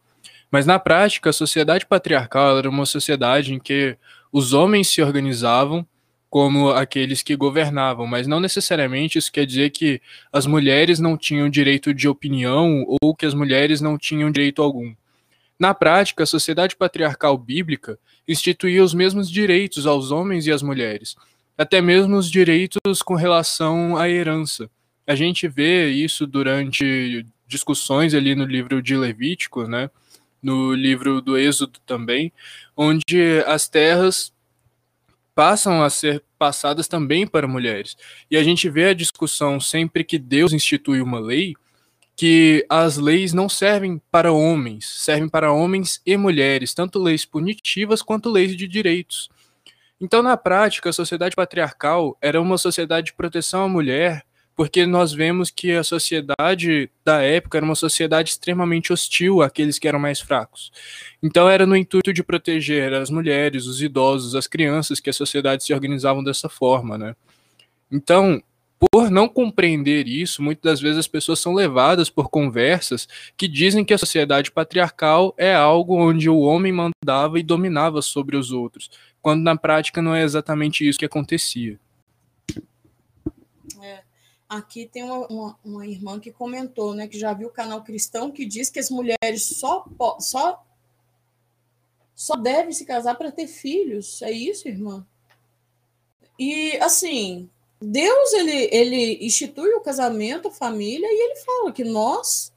Mas na prática, a sociedade patriarcal era uma sociedade em que os homens se organizavam como aqueles que governavam, mas não necessariamente isso quer dizer que as mulheres não tinham direito de opinião ou que as mulheres não tinham direito algum. Na prática, a sociedade patriarcal bíblica instituía os mesmos direitos aos homens e às mulheres, até mesmo os direitos com relação à herança. A gente vê isso durante discussões ali no livro de Levítico, né? No livro do Êxodo também, onde as terras passam a ser passadas também para mulheres. E a gente vê a discussão sempre que Deus institui uma lei, que as leis não servem para homens, servem para homens e mulheres, tanto leis punitivas quanto leis de direitos. Então, na prática, a sociedade patriarcal era uma sociedade de proteção à mulher porque nós vemos que a sociedade da época era uma sociedade extremamente hostil àqueles que eram mais fracos. Então era no intuito de proteger as mulheres, os idosos, as crianças que a sociedade se organizavam dessa forma, né? Então, por não compreender isso, muitas das vezes as pessoas são levadas por conversas que dizem que a sociedade patriarcal é algo onde o homem mandava e dominava sobre os outros, quando na prática não é exatamente isso que acontecia. Aqui tem uma, uma, uma, irmã que comentou, né, que já viu o canal cristão, que diz que as mulheres só, só, só devem se casar para ter filhos. É isso, irmã? E, assim, Deus, ele, ele institui o casamento, a família, e ele fala que nós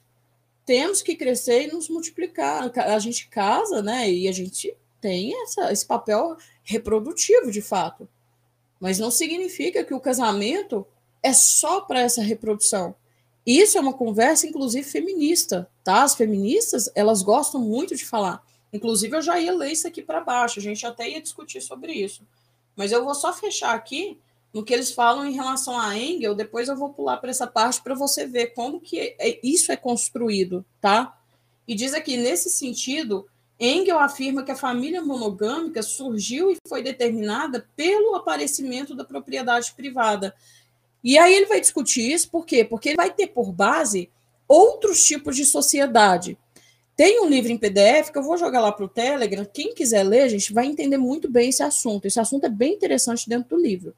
temos que crescer e nos multiplicar. A gente casa, né, e a gente tem essa, esse papel reprodutivo, de fato. Mas não significa que o casamento é só para essa reprodução. Isso é uma conversa, inclusive, feminista, tá? As feministas, elas gostam muito de falar. Inclusive, eu já ia ler isso aqui para baixo, a gente até ia discutir sobre isso. Mas eu vou só fechar aqui no que eles falam em relação a Engel, depois eu vou pular para essa parte para você ver como que é, isso é construído, tá? E diz aqui, nesse sentido, Engel afirma que a família monogâmica surgiu e foi determinada pelo aparecimento da propriedade privada, e aí ele vai discutir isso, por quê? Porque ele vai ter por base outros tipos de sociedade. Tem um livro em PDF que eu vou jogar lá para o Telegram. Quem quiser ler, a gente vai entender muito bem esse assunto. Esse assunto é bem interessante dentro do livro.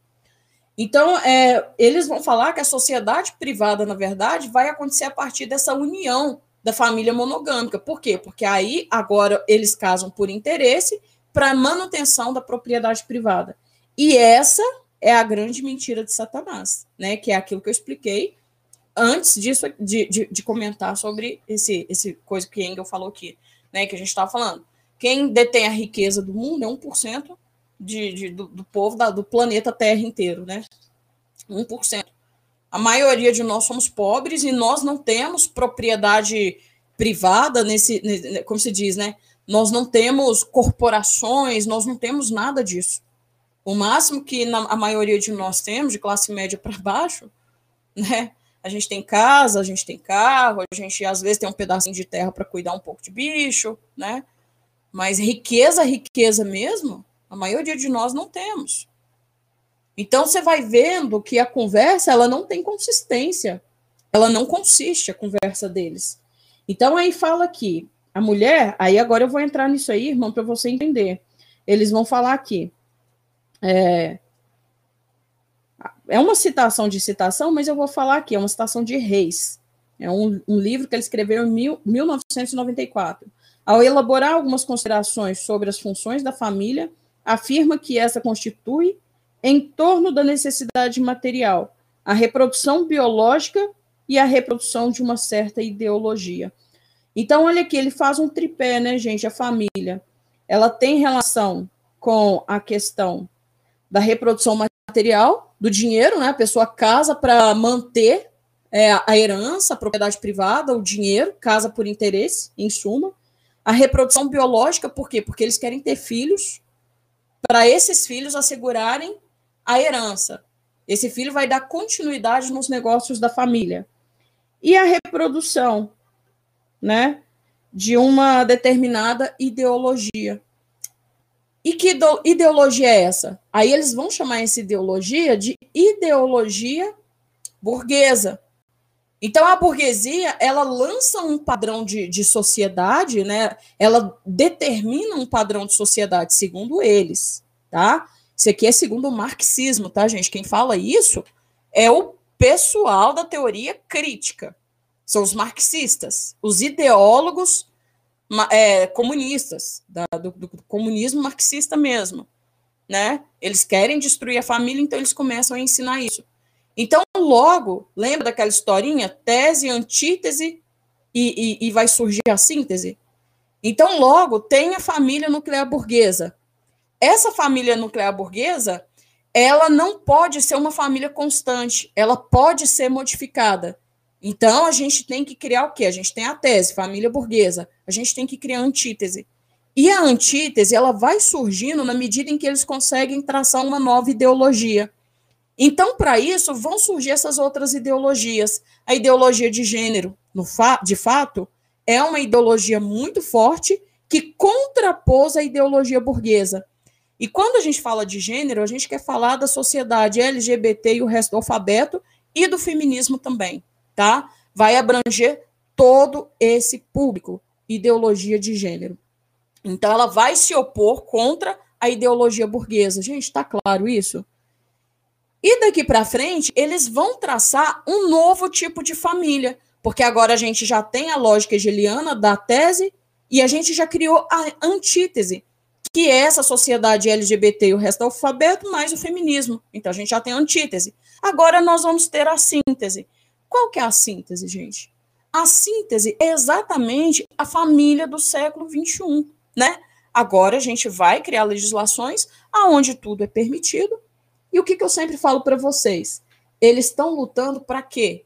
Então, é, eles vão falar que a sociedade privada, na verdade, vai acontecer a partir dessa união da família monogâmica. Por quê? Porque aí agora eles casam por interesse para manutenção da propriedade privada. E essa é a grande mentira de Satanás, né? Que é aquilo que eu expliquei antes disso de, de, de comentar sobre esse, esse coisa que Engel falou aqui, né? Que a gente estava falando. Quem detém a riqueza do mundo é 1% de, de, do, do povo da, do planeta Terra inteiro, né? 1%. A maioria de nós somos pobres e nós não temos propriedade privada nesse, como se diz, né? Nós não temos corporações, nós não temos nada disso. O máximo que na, a maioria de nós temos, de classe média para baixo, né? A gente tem casa, a gente tem carro, a gente às vezes tem um pedacinho de terra para cuidar um pouco de bicho, né? Mas riqueza, riqueza mesmo, a maioria de nós não temos. Então você vai vendo que a conversa ela não tem consistência, ela não consiste a conversa deles. Então aí fala aqui, a mulher, aí agora eu vou entrar nisso aí, irmão, para você entender. Eles vão falar aqui. É, é uma citação de citação, mas eu vou falar aqui, é uma citação de Reis. É um, um livro que ele escreveu em mil, 1994. Ao elaborar algumas considerações sobre as funções da família, afirma que essa constitui em torno da necessidade material, a reprodução biológica e a reprodução de uma certa ideologia. Então, olha aqui, ele faz um tripé, né, gente? A família. Ela tem relação com a questão da reprodução material, do dinheiro, né? A pessoa casa para manter é, a herança, a propriedade privada, o dinheiro, casa por interesse, em suma. A reprodução biológica, por quê? Porque eles querem ter filhos, para esses filhos assegurarem a herança. Esse filho vai dar continuidade nos negócios da família. E a reprodução, né, de uma determinada ideologia. E que ideologia é essa? Aí eles vão chamar essa ideologia de ideologia burguesa. Então a burguesia ela lança um padrão de, de sociedade, né? Ela determina um padrão de sociedade segundo eles, tá? Isso aqui é segundo o marxismo, tá, gente? Quem fala isso é o pessoal da teoria crítica. São os marxistas, os ideólogos é, comunistas, da, do, do, comunismo marxista mesmo. Né? Eles querem destruir a família, então eles começam a ensinar isso. Então, logo, lembra daquela historinha? Tese, antítese e, e, e vai surgir a síntese? Então, logo, tem a família nuclear burguesa, essa família nuclear burguesa, ela não pode ser uma família constante, ela pode ser modificada. Então, a gente tem que criar o quê? A gente tem a tese, família burguesa, a gente tem que criar a antítese. E a antítese, ela vai surgindo na medida em que eles conseguem traçar uma nova ideologia. Então, para isso, vão surgir essas outras ideologias. A ideologia de gênero, no fa de fato, é uma ideologia muito forte que contrapôs a ideologia burguesa. E quando a gente fala de gênero, a gente quer falar da sociedade LGBT e o resto do alfabeto e do feminismo também, tá? Vai abranger todo esse público, ideologia de gênero. Então, ela vai se opor contra a ideologia burguesa. Gente, está claro isso? E daqui para frente, eles vão traçar um novo tipo de família, porque agora a gente já tem a lógica hegeliana da tese e a gente já criou a antítese, que é essa sociedade LGBT e o resto do alfabeto, mais o feminismo. Então a gente já tem a antítese. Agora nós vamos ter a síntese. Qual que é a síntese, gente? A síntese é exatamente a família do século XXI, né? Agora a gente vai criar legislações aonde tudo é permitido. E o que, que eu sempre falo para vocês? Eles estão lutando para quê?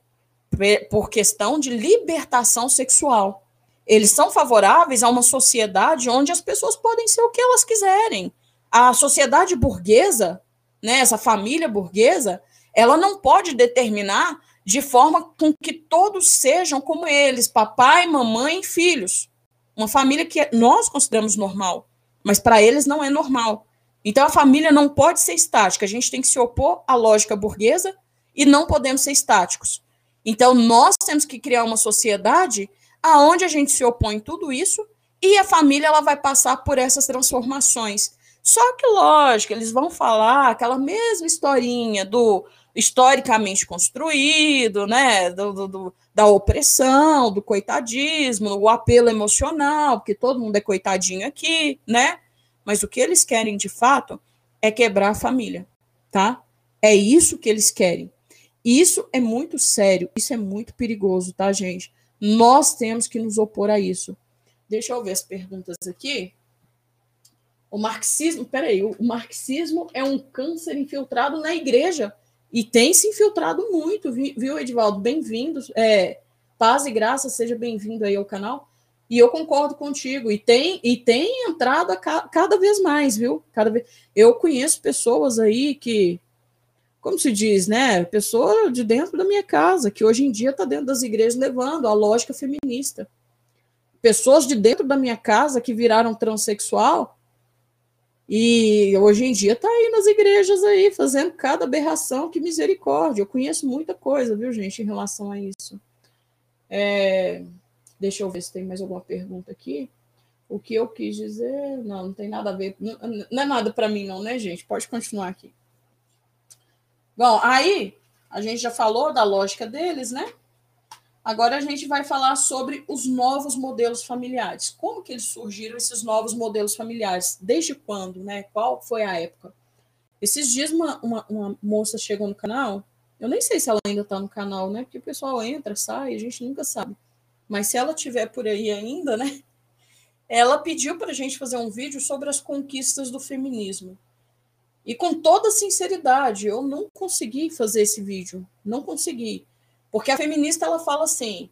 Por questão de libertação sexual. Eles são favoráveis a uma sociedade onde as pessoas podem ser o que elas quiserem. A sociedade burguesa, né, essa família burguesa, ela não pode determinar de forma com que todos sejam como eles, papai, mamãe filhos. Uma família que nós consideramos normal, mas para eles não é normal. Então a família não pode ser estática, a gente tem que se opor à lógica burguesa e não podemos ser estáticos. Então, nós temos que criar uma sociedade aonde a gente se opõe tudo isso e a família ela vai passar por essas transformações. Só que, lógico, eles vão falar aquela mesma historinha do historicamente construído, né, do, do, do, da opressão, do coitadismo, o apelo emocional, porque todo mundo é coitadinho aqui, né? Mas o que eles querem de fato é quebrar a família, tá? É isso que eles querem. Isso é muito sério, isso é muito perigoso, tá, gente? Nós temos que nos opor a isso. Deixa eu ver as perguntas aqui. O marxismo, peraí, o marxismo é um câncer infiltrado na igreja e tem se infiltrado muito, viu, Edivaldo? Bem-vindo. É, paz e graça, seja bem-vindo aí ao canal. E eu concordo contigo. E tem, e tem entrado ca, cada vez mais, viu? Cada vez. Eu conheço pessoas aí que, como se diz, né? Pessoa de dentro da minha casa, que hoje em dia está dentro das igrejas levando a lógica feminista. Pessoas de dentro da minha casa que viraram transexual e hoje em dia está aí nas igrejas aí, fazendo cada aberração, que misericórdia. Eu conheço muita coisa, viu, gente, em relação a isso. É, deixa eu ver se tem mais alguma pergunta aqui. O que eu quis dizer, não, não tem nada a ver, não, não é nada para mim, não, né, gente? Pode continuar aqui. Bom, aí a gente já falou da lógica deles, né? Agora a gente vai falar sobre os novos modelos familiares. Como que eles surgiram esses novos modelos familiares? Desde quando, né? Qual foi a época? Esses dias uma, uma, uma moça chegou no canal, eu nem sei se ela ainda está no canal, né? Porque o pessoal entra, sai, a gente nunca sabe. Mas se ela tiver por aí ainda, né? Ela pediu para a gente fazer um vídeo sobre as conquistas do feminismo. E com toda sinceridade, eu não consegui fazer esse vídeo. Não consegui. Porque a feminista ela fala assim: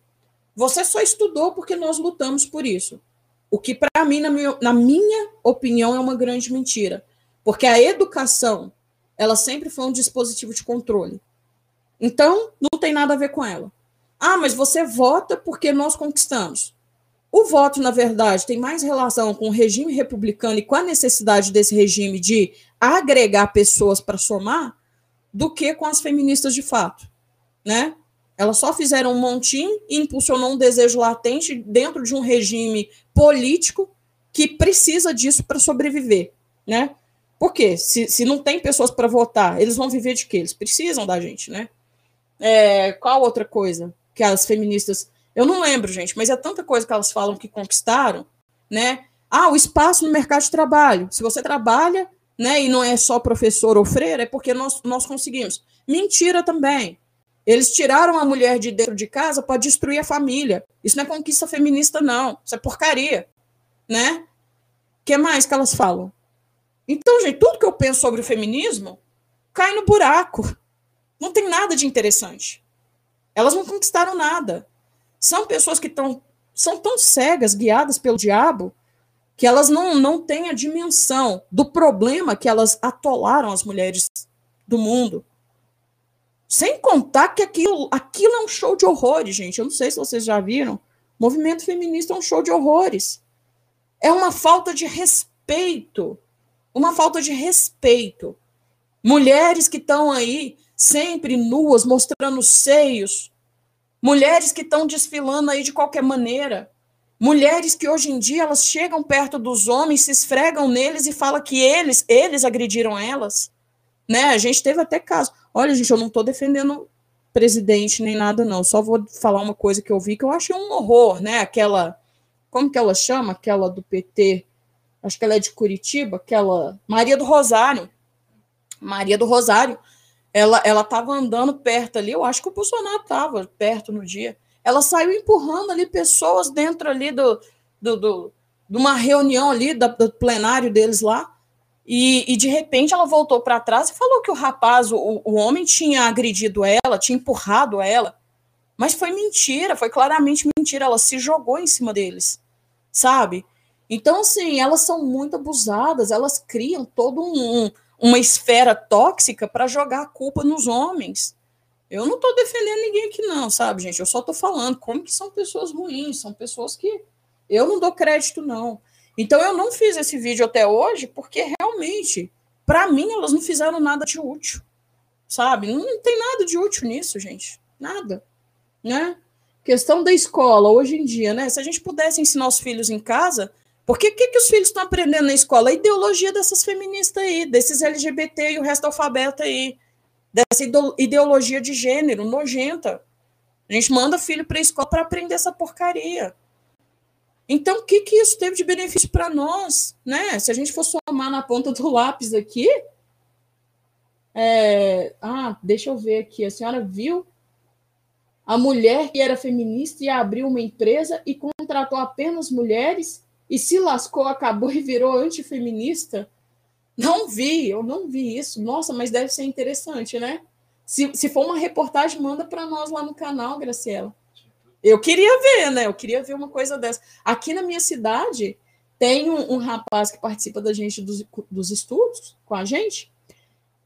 você só estudou porque nós lutamos por isso. O que, para mim, na minha, na minha opinião, é uma grande mentira. Porque a educação, ela sempre foi um dispositivo de controle. Então, não tem nada a ver com ela. Ah, mas você vota porque nós conquistamos. O voto, na verdade, tem mais relação com o regime republicano e com a necessidade desse regime de agregar pessoas para somar do que com as feministas de fato, né? Elas só fizeram um montinho e impulsionou um desejo latente dentro de um regime político que precisa disso para sobreviver, né? Por quê? Se, se não tem pessoas para votar, eles vão viver de quê? Eles precisam da gente, né? É, qual outra coisa que as feministas... Eu não lembro, gente, mas é tanta coisa que elas falam que conquistaram, né? Ah, o espaço no mercado de trabalho. Se você trabalha, né, e não é só professor ou freira, é porque nós, nós conseguimos. Mentira também. Eles tiraram a mulher de dentro de casa para destruir a família. Isso não é conquista feminista, não. Isso é porcaria. Né? O que mais que elas falam? Então, gente, tudo que eu penso sobre o feminismo cai no buraco. Não tem nada de interessante. Elas não conquistaram nada. São pessoas que são tão cegas, guiadas pelo diabo, que elas não, não têm a dimensão do problema que elas atolaram as mulheres do mundo. Sem contar que aquilo, aquilo é um show de horrores, gente. Eu não sei se vocês já viram. O movimento feminista é um show de horrores. É uma falta de respeito. Uma falta de respeito. Mulheres que estão aí sempre nuas, mostrando seios. Mulheres que estão desfilando aí de qualquer maneira. Mulheres que hoje em dia elas chegam perto dos homens, se esfregam neles e falam que eles, eles agrediram elas. Né? A gente teve até caso. Olha, gente, eu não estou defendendo presidente nem nada, não. Só vou falar uma coisa que eu vi que eu achei um horror, né? Aquela. Como que ela chama? Aquela do PT. Acho que ela é de Curitiba, aquela. Maria do Rosário. Maria do Rosário. Ela ela estava andando perto ali, eu acho que o Bolsonaro estava perto no dia. Ela saiu empurrando ali pessoas dentro ali do, do, do de uma reunião ali, do, do plenário deles lá. E, e, de repente ela voltou para trás e falou que o rapaz, o, o homem, tinha agredido ela, tinha empurrado ela. Mas foi mentira, foi claramente mentira. Ela se jogou em cima deles, sabe? Então, assim, elas são muito abusadas, elas criam todo um, uma esfera tóxica para jogar a culpa nos homens. Eu não estou defendendo ninguém aqui, não, sabe, gente? Eu só estou falando como que são pessoas ruins, são pessoas que eu não dou crédito, não. Então eu não fiz esse vídeo até hoje porque realmente, para mim, elas não fizeram nada de útil, sabe? Não tem nada de útil nisso, gente. Nada. né? Questão da escola, hoje em dia, né? Se a gente pudesse ensinar os filhos em casa, porque o que, que os filhos estão aprendendo na escola? A ideologia dessas feministas aí, desses LGBT e o resto alfabeto aí, dessa ideologia de gênero nojenta. A gente manda filho para a escola para aprender essa porcaria. Então, o que, que isso teve de benefício para nós? Né? Se a gente for somar na ponta do lápis aqui. É... Ah, deixa eu ver aqui. A senhora viu a mulher que era feminista e abriu uma empresa e contratou apenas mulheres e se lascou, acabou e virou antifeminista? Não vi, eu não vi isso. Nossa, mas deve ser interessante, né? Se, se for uma reportagem, manda para nós lá no canal, Graciela. Eu queria ver, né? Eu queria ver uma coisa dessa. Aqui na minha cidade, tem um, um rapaz que participa da gente dos, dos estudos com a gente,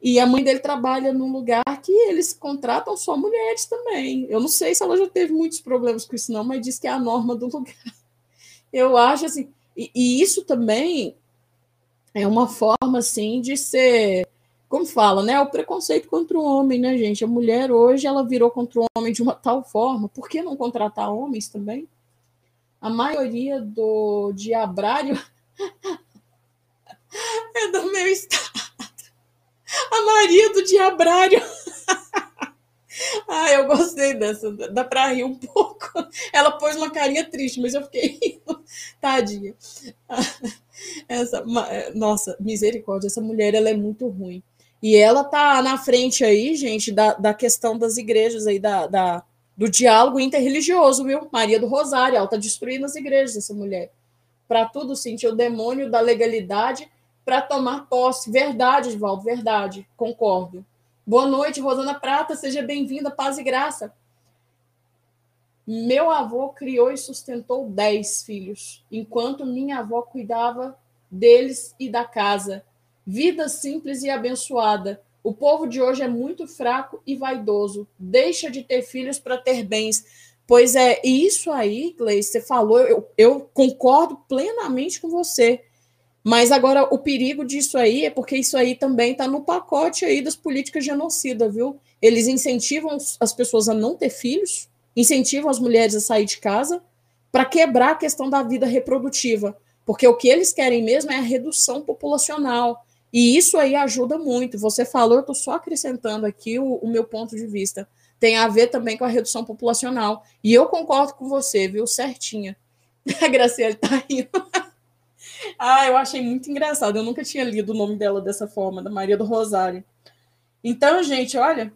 e a mãe dele trabalha num lugar que eles contratam só mulheres também. Eu não sei se ela já teve muitos problemas com isso, não, mas diz que é a norma do lugar. Eu acho assim. E, e isso também é uma forma assim de ser. Como fala, né? O preconceito contra o homem, né, gente? A mulher hoje ela virou contra o homem de uma tal forma. Por que não contratar homens também? A maioria do diabrário é do meu estado. A Maria do Diabrário. ah, eu gostei dessa. Dá pra rir um pouco. Ela pôs uma carinha triste, mas eu fiquei rindo. Tadinha. Essa, nossa, misericórdia, essa mulher ela é muito ruim. E ela tá na frente aí, gente, da, da questão das igrejas aí, da, da, do diálogo interreligioso, viu? Maria do Rosário, ela tá destruindo as igrejas, essa mulher. Para tudo sentir o demônio da legalidade para tomar posse. Verdade, Edvaldo, verdade, concordo. Boa noite, Rosana Prata, seja bem-vinda, paz e graça. Meu avô criou e sustentou dez filhos, enquanto minha avó cuidava deles e da casa. Vida simples e abençoada. O povo de hoje é muito fraco e vaidoso. Deixa de ter filhos para ter bens. Pois é, isso aí, Gleice, você falou, eu, eu concordo plenamente com você. Mas agora o perigo disso aí é porque isso aí também está no pacote aí das políticas genocida, viu? Eles incentivam as pessoas a não ter filhos, incentivam as mulheres a sair de casa para quebrar a questão da vida reprodutiva, porque o que eles querem mesmo é a redução populacional. E isso aí ajuda muito. Você falou, eu estou só acrescentando aqui o, o meu ponto de vista. Tem a ver também com a redução populacional. E eu concordo com você, viu? Certinha. A Graciela está rindo. Ah, eu achei muito engraçado. Eu nunca tinha lido o nome dela dessa forma, da Maria do Rosário. Então, gente, olha,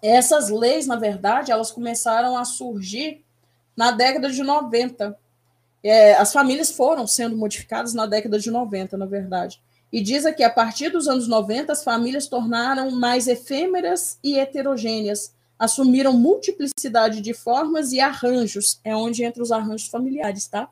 essas leis, na verdade, elas começaram a surgir na década de 90. É, as famílias foram sendo modificadas na década de 90, na verdade. E diz aqui, a partir dos anos 90, as famílias tornaram mais efêmeras e heterogêneas, assumiram multiplicidade de formas e arranjos, é onde entra os arranjos familiares, tá?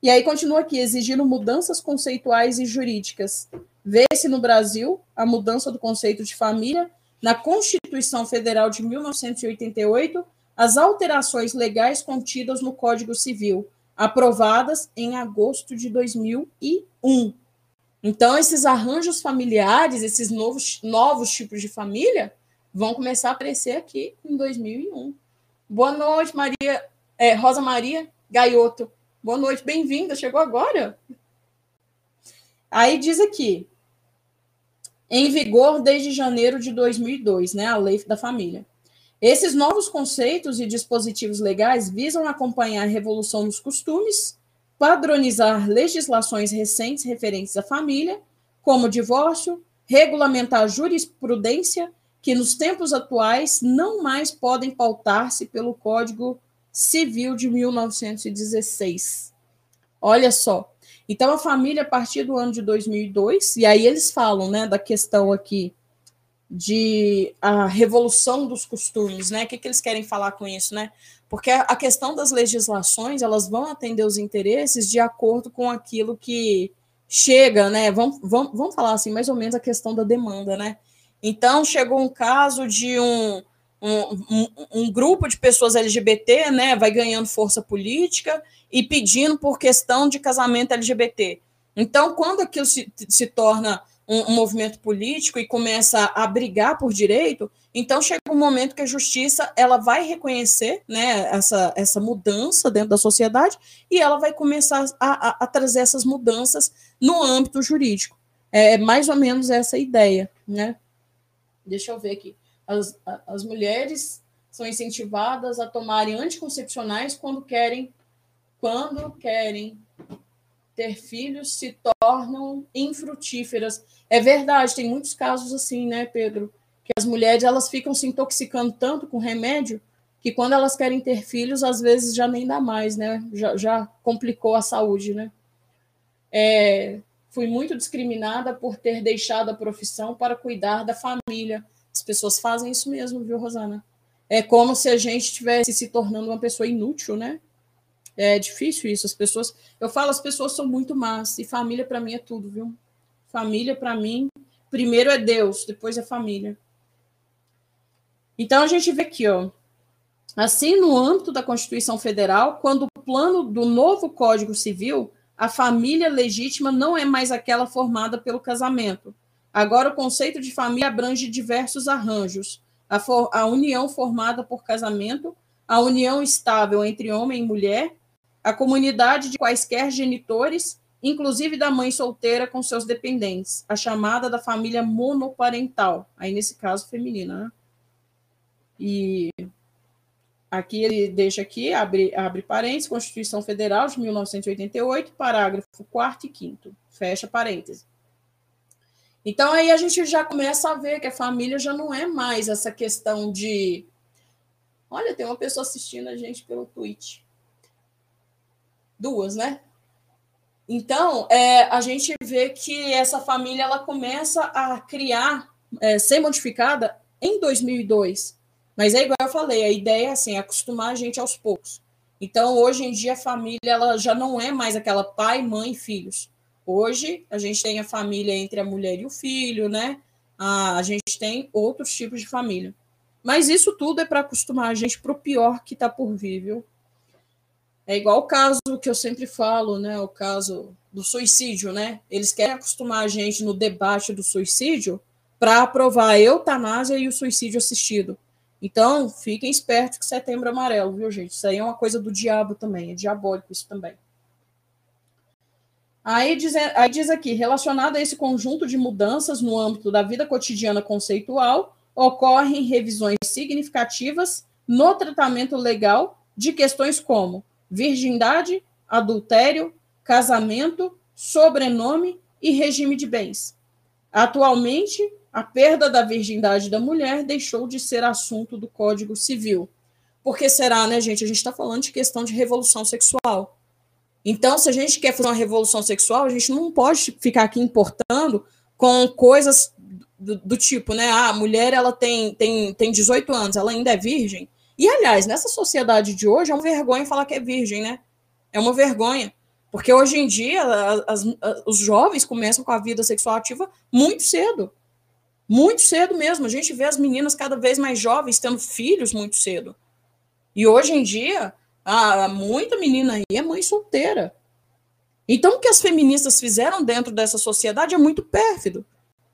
E aí continua aqui, exigindo mudanças conceituais e jurídicas. Vê-se no Brasil a mudança do conceito de família, na Constituição Federal de 1988, as alterações legais contidas no Código Civil, aprovadas em agosto de 2001. Então, esses arranjos familiares, esses novos, novos tipos de família, vão começar a aparecer aqui em 2001. Boa noite, Maria, é, Rosa Maria Gaioto. Boa noite, bem-vinda. Chegou agora? Aí diz aqui, em vigor desde janeiro de 2002, né, a Lei da Família. Esses novos conceitos e dispositivos legais visam acompanhar a revolução dos costumes, padronizar legislações recentes referentes à família, como divórcio, regulamentar jurisprudência que nos tempos atuais não mais podem pautar-se pelo Código Civil de 1916. Olha só. Então, a família, a partir do ano de 2002, e aí eles falam né, da questão aqui de a revolução dos costumes, né? O que, que eles querem falar com isso, né? Porque a questão das legislações, elas vão atender os interesses de acordo com aquilo que chega, né? Vamos, vamos, vamos falar assim, mais ou menos a questão da demanda, né? Então, chegou um caso de um, um, um, grupo de pessoas LGBT, né, vai ganhando força política e pedindo por questão de casamento LGBT. Então, quando aquilo se, se torna um, um, movimento político e começa a brigar por direito, Então chega um momento que a justiça ela vai reconhecer né, essa, essa mudança dentro da sociedade e ela vai começar a, a, a trazer essas mudanças no âmbito jurídico. É mais ou menos essa ideia, né? Deixa eu ver aqui. As, as mulheres são incentivadas a tomarem anticoncepcionais quando querem, quando querem ter filhos, se tornam infrutíferas. É verdade, tem muitos casos assim, né, Pedro? Que as mulheres elas ficam se intoxicando tanto com remédio que quando elas querem ter filhos, às vezes já nem dá mais, né? Já, já complicou a saúde, né? É, fui muito discriminada por ter deixado a profissão para cuidar da família. As pessoas fazem isso mesmo, viu, Rosana? É como se a gente estivesse se tornando uma pessoa inútil, né? É difícil isso. As pessoas, eu falo, as pessoas são muito más e família para mim é tudo, viu? Família para mim, primeiro é Deus, depois é família. Então a gente vê aqui, ó. Assim, no âmbito da Constituição Federal, quando o plano do novo Código Civil, a família legítima não é mais aquela formada pelo casamento. Agora, o conceito de família abrange diversos arranjos: a, for, a união formada por casamento, a união estável entre homem e mulher, a comunidade de quaisquer genitores, inclusive da mãe solteira com seus dependentes, a chamada da família monoparental, aí nesse caso feminina, né? E aqui ele deixa aqui, abre, abre parênteses, Constituição Federal de 1988, parágrafo 4 e 5 fecha parênteses. Então aí a gente já começa a ver que a família já não é mais essa questão de Olha, tem uma pessoa assistindo a gente pelo Twitch. Duas, né? Então, é, a gente vê que essa família ela começa a criar, é, ser modificada em 2002. Mas é igual eu falei, a ideia é assim, acostumar a gente aos poucos. Então, hoje em dia, a família ela já não é mais aquela pai, mãe e filhos. Hoje, a gente tem a família entre a mulher e o filho, né? A, a gente tem outros tipos de família. Mas isso tudo é para acostumar a gente para o pior que está por vir, viu? É igual o caso que eu sempre falo, né? O caso do suicídio, né? Eles querem acostumar a gente no debate do suicídio para aprovar a eutanásia e o suicídio assistido. Então, fiquem espertos que setembro é amarelo, viu, gente? Isso aí é uma coisa do diabo também, é diabólico isso também. Aí diz, aí diz aqui, relacionado a esse conjunto de mudanças no âmbito da vida cotidiana conceitual, ocorrem revisões significativas no tratamento legal de questões como virgindade, adultério, casamento, sobrenome e regime de bens. Atualmente, a perda da virgindade da mulher deixou de ser assunto do Código Civil. Porque será, né, gente? A gente está falando de questão de revolução sexual. Então, se a gente quer fazer uma revolução sexual, a gente não pode ficar aqui importando com coisas do, do, tipo, né? Ah, a mulher ela tem, tem, tem 18 anos, ela ainda é virgem. E, aliás, nessa sociedade de hoje, é uma vergonha falar que é virgem, né? É uma vergonha. Porque hoje em dia, as, as, os jovens começam com a vida sexual ativa muito cedo. Muito cedo mesmo. A gente vê as meninas cada vez mais jovens tendo filhos muito cedo. E hoje em dia, a, muita menina aí é mãe solteira. Então, o que as feministas fizeram dentro dessa sociedade é muito pérfido,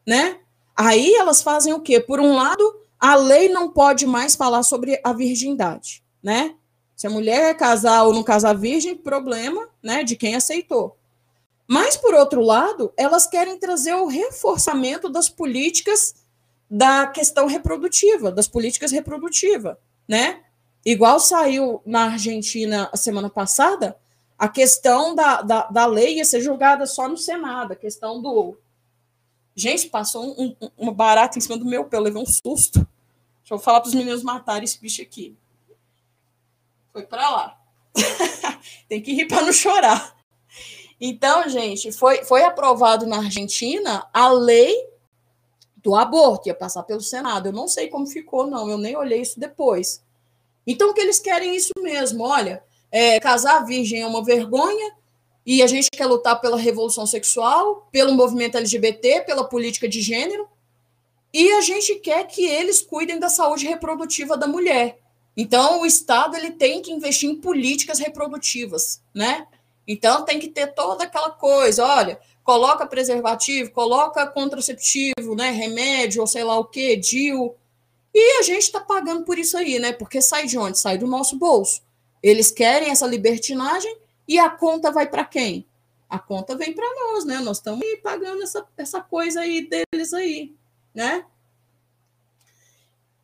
né? Aí elas fazem o quê? Por um lado, a lei não pode mais falar sobre a virgindade, né? Se a mulher é casar ou não casar virgem, problema, né, de quem aceitou. Mas, por outro lado, elas querem trazer o reforçamento das políticas da questão reprodutiva, das políticas reprodutivas, né? Igual saiu na Argentina a semana passada, a questão da, da, da lei ia ser julgada só no Senado, a questão do. Gente, passou um, um, uma barata em cima do meu pé, eu levei um susto. Deixa eu falar para os meninos matarem esse bicho aqui. Foi para lá. Tem que rir para não chorar. Então, gente, foi, foi aprovado na Argentina a lei do aborto, ia passar pelo Senado. Eu não sei como ficou, não, eu nem olhei isso depois. Então, que eles querem isso mesmo, olha, é, casar virgem é uma vergonha, e a gente quer lutar pela revolução sexual, pelo movimento LGBT, pela política de gênero, e a gente quer que eles cuidem da saúde reprodutiva da mulher. Então, o Estado ele tem que investir em políticas reprodutivas, né? Então tem que ter toda aquela coisa, olha, coloca preservativo, coloca contraceptivo, né, remédio ou sei lá o que, DIU. E a gente está pagando por isso aí, né? Porque sai de onde? Sai do nosso bolso. Eles querem essa libertinagem e a conta vai para quem? A conta vem para nós, né? Nós estamos pagando essa, essa coisa aí deles aí, né?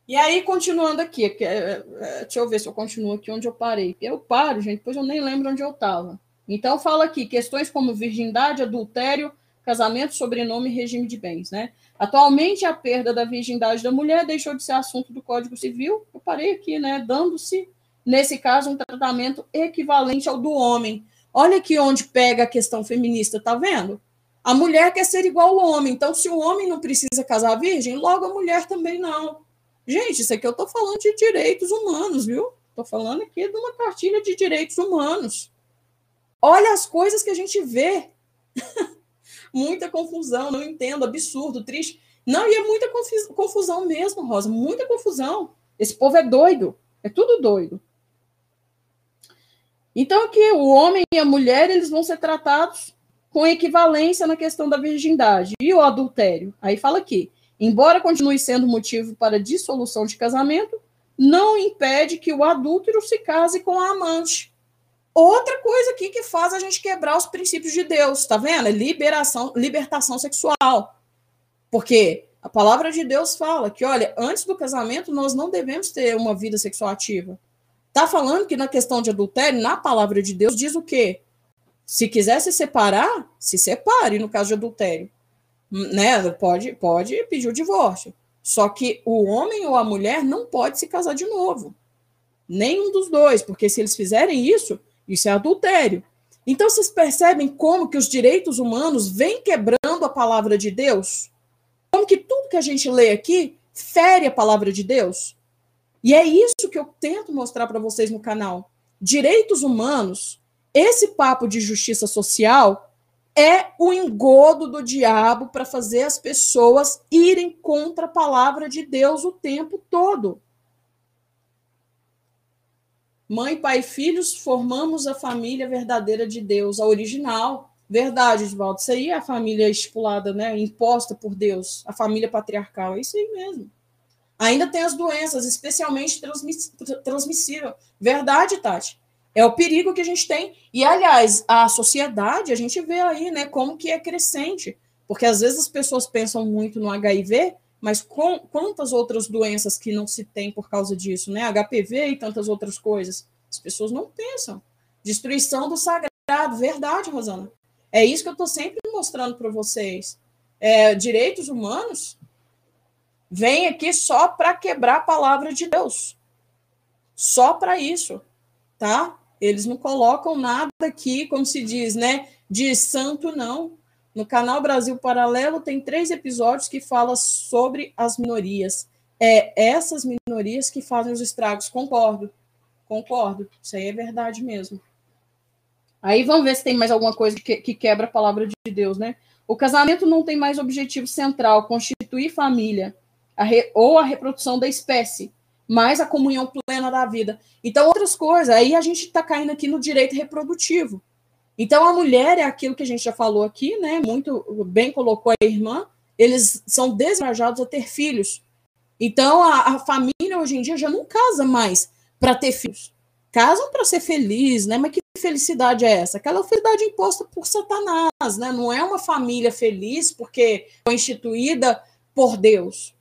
E aí, continuando aqui, é, é, deixa eu ver se eu continuo aqui onde eu parei. Eu paro, gente, depois eu nem lembro onde eu estava. Então, fala aqui questões como virgindade, adultério, casamento, sobrenome e regime de bens, né? Atualmente, a perda da virgindade da mulher deixou de ser assunto do Código Civil. Eu parei aqui, né? Dando-se, nesse caso, um tratamento equivalente ao do homem. Olha aqui onde pega a questão feminista, tá vendo? A mulher quer ser igual ao homem. Então, se o homem não precisa casar virgem, logo a mulher também não. Gente, isso aqui eu estou falando de direitos humanos, viu? Estou falando aqui de uma cartilha de direitos humanos. Olha as coisas que a gente vê. muita confusão, não entendo, absurdo, triste. Não, e é muita confusão mesmo, Rosa, muita confusão. Esse povo é doido, é tudo doido. Então, aqui, o homem e a mulher, eles vão ser tratados com equivalência na questão da virgindade. E o adultério? Aí fala aqui, embora continue sendo motivo para dissolução de casamento, não impede que o adúltero se case com a amante. Outra coisa aqui que faz a gente quebrar os princípios de Deus, tá vendo? É liberação, libertação sexual. Porque a palavra de Deus fala que, olha, antes do casamento nós não devemos ter uma vida sexual ativa. Tá falando que na questão de adultério, na palavra de Deus diz o quê? Se quiser se separar, se separe no caso de adultério né? Pode, pode pedir o divórcio. Só que o homem ou a mulher não pode se casar de novo. Nenhum dos dois, porque se eles fizerem isso, isso é adultério. Então vocês percebem como que os direitos humanos vêm quebrando a palavra de Deus? Como que tudo que a gente lê aqui fere a palavra de Deus? E é isso que eu tento mostrar para vocês no canal. Direitos humanos, esse papo de justiça social é o engodo do diabo para fazer as pessoas irem contra a palavra de Deus o tempo todo. Mãe, pai e filhos, formamos a família verdadeira de Deus, a original. Verdade, Edvaldo. Isso aí é a família estipulada, né? Imposta por Deus, a família patriarcal. É isso aí mesmo. Ainda tem as doenças, especialmente transmiss transmissível. Verdade, Tati. É o perigo que a gente tem. E, aliás, a sociedade, a gente vê aí, né, como que é crescente. Porque às vezes as pessoas pensam muito no HIV, mas com, quantas outras doenças que não se tem por causa disso, né? HPV e tantas outras coisas. As pessoas não pensam. Destruição do sagrado, verdade, Rosana. É isso que eu estou sempre mostrando para vocês. É, direitos humanos vem aqui só para quebrar a palavra de Deus. Só para isso, tá? Eles não colocam nada aqui, como se diz, né? De santo, não. No canal Brasil Paralelo tem três episódios que falam sobre as minorias. É essas minorias que fazem os estragos. Concordo, concordo. Isso aí é verdade mesmo. Aí vamos ver se tem mais alguma coisa que, que quebra a palavra de Deus, né? O casamento não tem mais objetivo central, constituir família a re, ou a reprodução da espécie, mais a comunhão plena da vida. Então, outras coisas. Aí a gente está caindo aqui no direito reprodutivo. Então, a mulher é aquilo que a gente já falou aqui, né? Muito bem colocou a irmã. Eles são desencorajados a ter filhos. Então, a, a família hoje em dia já não casa mais para ter filhos. Casam para ser feliz, né? Mas que felicidade é essa? Aquela felicidade imposta por Satanás, né? Não é uma família feliz porque foi instituída por Deus.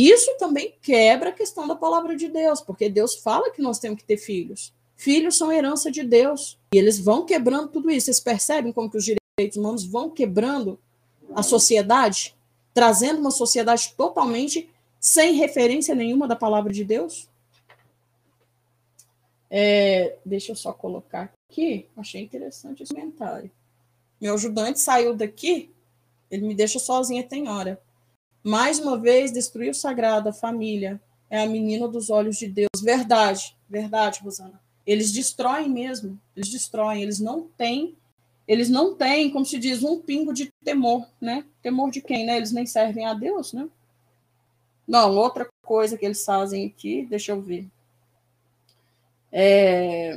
Isso também quebra a questão da palavra de Deus, porque Deus fala que nós temos que ter filhos. Filhos são herança de Deus. E eles vão quebrando tudo isso. Vocês percebem como que os direitos humanos vão quebrando a sociedade, trazendo uma sociedade totalmente sem referência nenhuma da palavra de Deus? É, deixa eu só colocar aqui. Achei interessante esse comentário. Meu ajudante saiu daqui, ele me deixa sozinha tem hora. Mais uma vez, destruir o sagrado, a família, é a menina dos olhos de Deus. Verdade, verdade, Rosana. Eles destroem mesmo, eles destroem, eles não têm, eles não têm, como se diz, um pingo de temor, né? Temor de quem, né? Eles nem servem a Deus, né? Não, outra coisa que eles fazem aqui, deixa eu ver. É,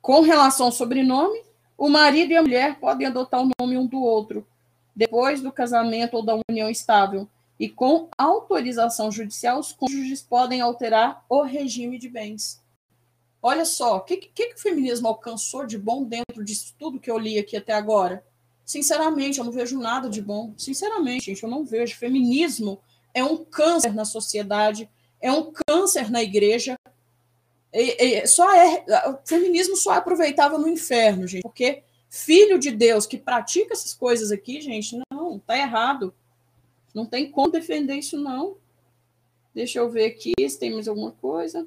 com relação ao sobrenome, o marido e a mulher podem adotar o nome um do outro, depois do casamento ou da união estável, e com autorização judicial, os cônjuges podem alterar o regime de bens. Olha só, o que, que, que, o feminismo alcançou de bom dentro disso tudo que eu li aqui até agora? Sinceramente, eu não vejo nada de bom. Sinceramente, gente, eu não vejo. Feminismo é um câncer na sociedade, é um câncer na igreja. E, e, só é, o feminismo só é no inferno, gente, porque filho de Deus que pratica essas coisas aqui, gente, não, tá errado. Não tem como defender isso, não. Deixa eu ver aqui se tem mais alguma coisa.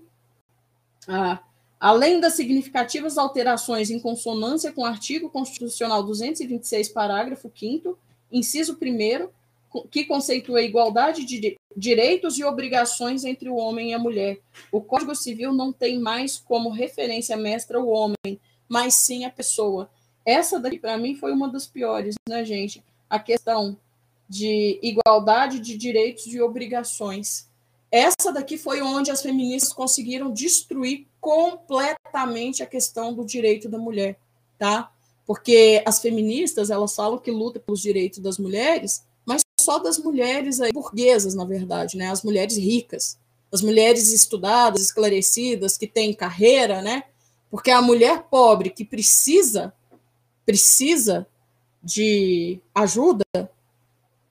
Ah, além das significativas alterações em consonância com o artigo constitucional 226, parágrafo 5 inciso 1 que conceitua a igualdade de direitos e obrigações entre o homem e a mulher. O Código Civil não tem mais como referência mestra o homem, mas sim a pessoa. Essa daqui, para mim, foi uma das piores, né, gente? A questão de igualdade de direitos e obrigações. Essa daqui foi onde as feministas conseguiram destruir completamente a questão do direito da mulher, tá? Porque as feministas, elas falam que lutam pelos direitos das mulheres, mas só das mulheres aí, burguesas, na verdade, né? As mulheres ricas, as mulheres estudadas, esclarecidas, que têm carreira, né? Porque a mulher pobre que precisa precisa de ajuda,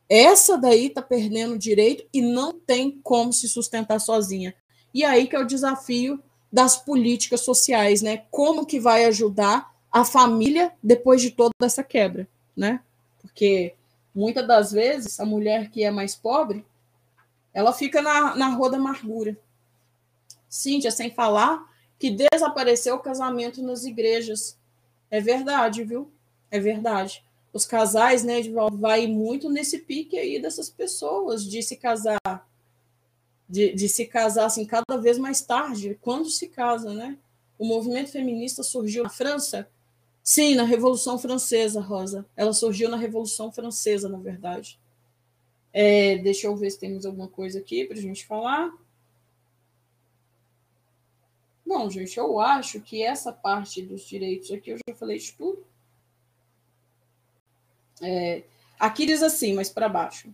essa daí está perdendo direito e não tem como se sustentar sozinha. E aí que é o desafio das políticas sociais, né? Como que vai ajudar a família depois de toda essa quebra, né? Porque muitas das vezes a mulher que é mais pobre, ela fica na, na rua da amargura. Cíntia, sem falar que desapareceu o casamento nas igrejas. É verdade, viu? É verdade os casais, né, vai muito nesse pique aí dessas pessoas de se casar, de, de se casar assim cada vez mais tarde, quando se casa, né? O movimento feminista surgiu na França, sim, na Revolução Francesa, Rosa. Ela surgiu na Revolução Francesa, na verdade. É, deixa eu ver se temos alguma coisa aqui para a gente falar. Bom, gente, eu acho que essa parte dos direitos aqui eu já falei de tudo. É, aqui diz assim, mas para baixo.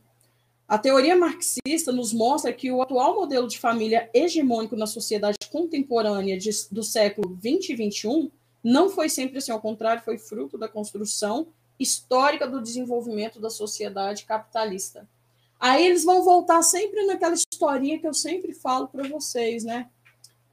A teoria marxista nos mostra que o atual modelo de família hegemônico na sociedade contemporânea de, do século 20 e 21 não foi sempre assim, ao contrário, foi fruto da construção histórica do desenvolvimento da sociedade capitalista. Aí eles vão voltar sempre naquela historinha que eu sempre falo para vocês, né?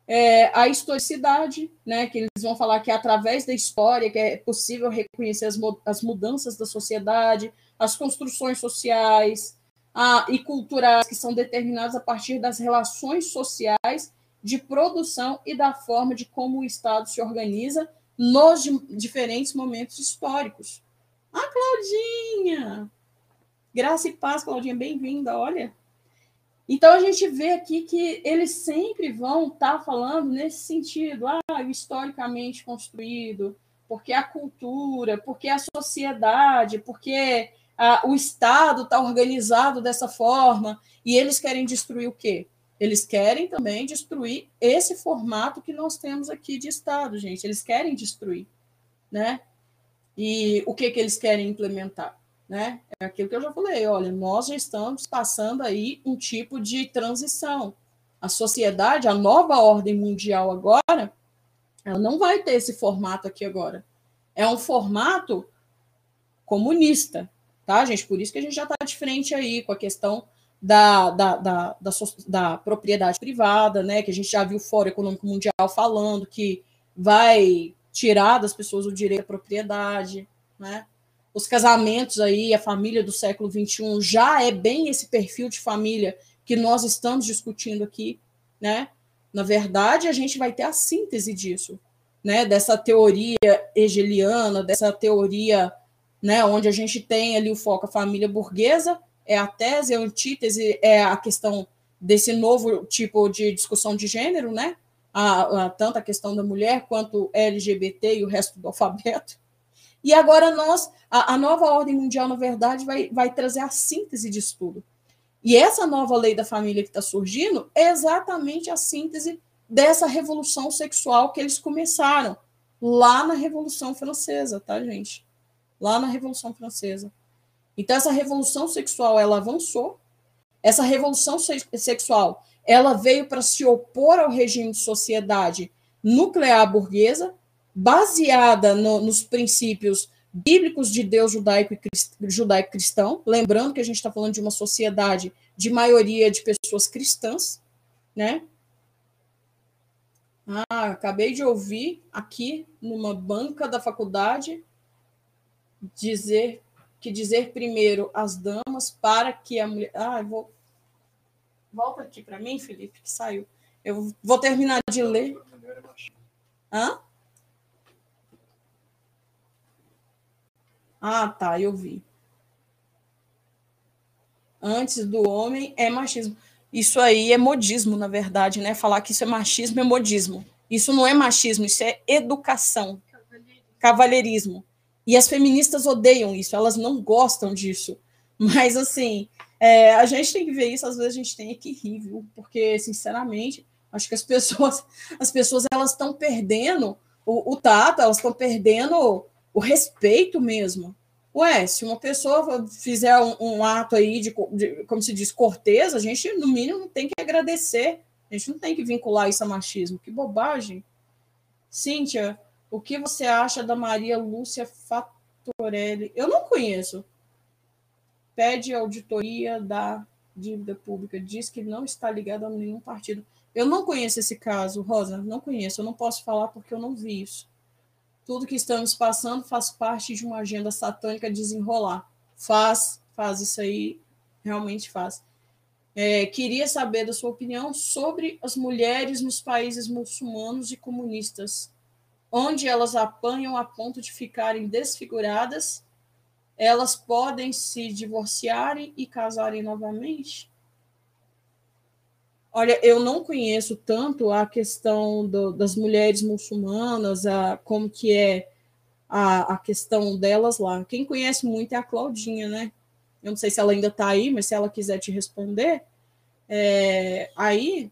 é, a historicidade, né, que eles vão falar que é através da história que é possível reconhecer as, as mudanças da sociedade, as construções sociais a, e culturais que são determinadas a partir das relações sociais de produção e da forma de como o Estado se organiza nos diferentes momentos históricos. Ah, Claudinha! Graça e paz, Claudinha, bem-vinda, olha. Então a gente vê aqui que eles sempre vão estar tá falando nesse sentido, ah, historicamente construído, porque a cultura, porque a sociedade, porque ah, o Estado está organizado dessa forma, e eles querem destruir o quê? Eles querem também destruir esse formato que nós temos aqui de Estado, gente. Eles querem destruir, né? E o que, que eles querem implementar? né? É aquilo que eu já falei, olha, nós já estamos passando aí um tipo de transição. A sociedade, a nova ordem mundial agora, ela não vai ter esse formato aqui agora. É um formato comunista, tá, gente? Por isso que a gente já está de frente aí com a questão da, da, da, da, da propriedade privada, né? Que a gente já viu o Fórum Econômico Mundial falando que vai tirar das pessoas o direito à propriedade, né? os casamentos aí, a família do século XXI já é bem esse perfil de família que nós estamos discutindo aqui, né? Na verdade, a gente vai ter a síntese disso, né? Dessa teoria hegeliana, dessa teoria, né? Onde a gente tem ali o foco a família burguesa, é a tese, a antítese, é a questão desse novo tipo de discussão de gênero, né? A, a, tanto a questão da mulher quanto LGBT e o resto do alfabeto. E agora nós, a, a, nova ordem mundial, na verdade, vai, vai trazer a síntese disso tudo. E essa nova lei da família que está surgindo é exatamente a síntese dessa revolução sexual que eles começaram lá na Revolução Francesa, tá, gente? Lá na Revolução Francesa. Então, essa revolução sexual, ela avançou, Essa revolução sexual, ela veio para se opor ao regime de sociedade nuclear burguesa, baseada no, nos princípios bíblicos de Deus judaico e judaico-cristão, lembrando que a gente está falando de uma sociedade de maioria de pessoas cristãs, né? Ah, acabei de ouvir aqui numa banca da faculdade dizer que dizer primeiro as damas para que a mulher. Ah, vou. Volta aqui para mim, Felipe, que saiu. Eu vou terminar de ler. Hã? Ah, tá, eu vi. Antes do homem é machismo. Isso aí é modismo, na verdade, né? Falar que isso é machismo é modismo. Isso não é machismo, isso é educação. Cavalheirismo. E as feministas odeiam isso, elas não gostam disso. Mas, assim, é, a gente tem que ver isso, às vezes a gente tem que rir, viu? Porque, sinceramente, acho que as pessoas, as pessoas elas estão perdendo o, o tato, elas estão perdendo o respeito mesmo. Ué, se uma pessoa fizer um, um ato aí de, de, como se diz, corteza, a gente, no mínimo, tem que agradecer. A gente não tem que vincular isso a machismo. Que bobagem. Cíntia, o que você acha da Maria Lúcia Fatorelli? Eu não conheço. Pede auditoria da dívida pública. Diz que não está ligada a nenhum partido. Eu não conheço esse caso, Rosa. Não conheço. Eu não posso falar porque eu não vi isso. Tudo que estamos passando faz parte de uma agenda satânica desenrolar. Faz, faz isso aí, realmente faz. É, queria saber da sua opinião sobre as mulheres nos países muçulmanos e comunistas onde elas apanham a ponto de ficarem desfiguradas, elas podem se divorciarem e casarem novamente? Olha, eu não conheço tanto a questão do, das mulheres muçulmanas, a, como que é a, a questão delas lá. Quem conhece muito é a Claudinha, né? Eu não sei se ela ainda está aí, mas se ela quiser te responder, é, aí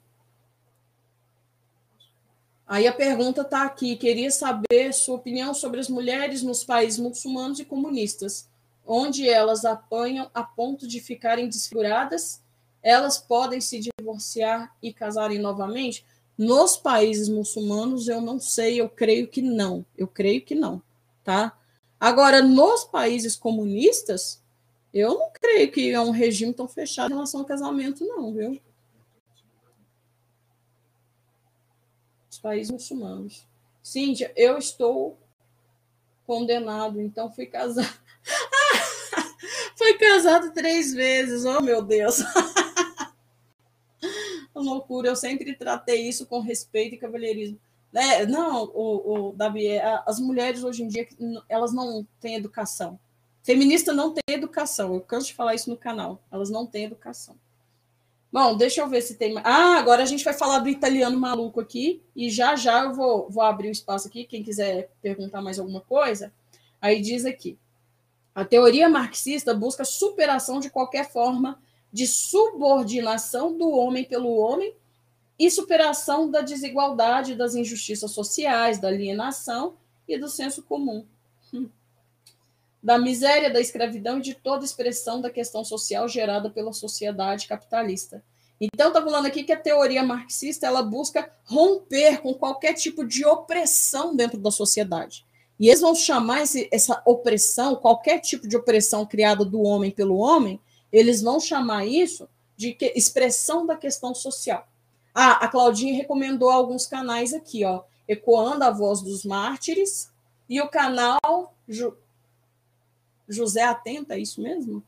Aí a pergunta está aqui: queria saber sua opinião sobre as mulheres nos países muçulmanos e comunistas, onde elas apanham a ponto de ficarem desfiguradas, elas podem se divorciar e casarem novamente? Nos países muçulmanos, eu não sei, eu creio que não. Eu creio que não, tá? Agora, nos países comunistas, eu não creio que é um regime tão fechado em relação ao casamento, não, viu? Países muçulmanos. Cíntia, eu estou condenado, então fui casado. fui casado três vezes, oh meu Deus. loucura, eu sempre tratei isso com respeito e cavalheirismo. É, não, o, o Davi, é, as mulheres hoje em dia, elas não têm educação. Feminista não tem educação, eu canso de falar isso no canal, elas não têm educação. Bom, deixa eu ver se tem. Ah, agora a gente vai falar do italiano maluco aqui. E já já eu vou, vou abrir o espaço aqui. Quem quiser perguntar mais alguma coisa, aí diz aqui. A teoria marxista busca superação de qualquer forma de subordinação do homem pelo homem e superação da desigualdade, das injustiças sociais, da alienação e do senso comum. Da miséria, da escravidão e de toda expressão da questão social gerada pela sociedade capitalista. Então, está falando aqui que a teoria marxista ela busca romper com qualquer tipo de opressão dentro da sociedade. E eles vão chamar esse, essa opressão, qualquer tipo de opressão criada do homem pelo homem, eles vão chamar isso de que, expressão da questão social. Ah, a Claudinha recomendou alguns canais aqui, ó, Ecoando a Voz dos Mártires e o canal José Atento, é isso mesmo?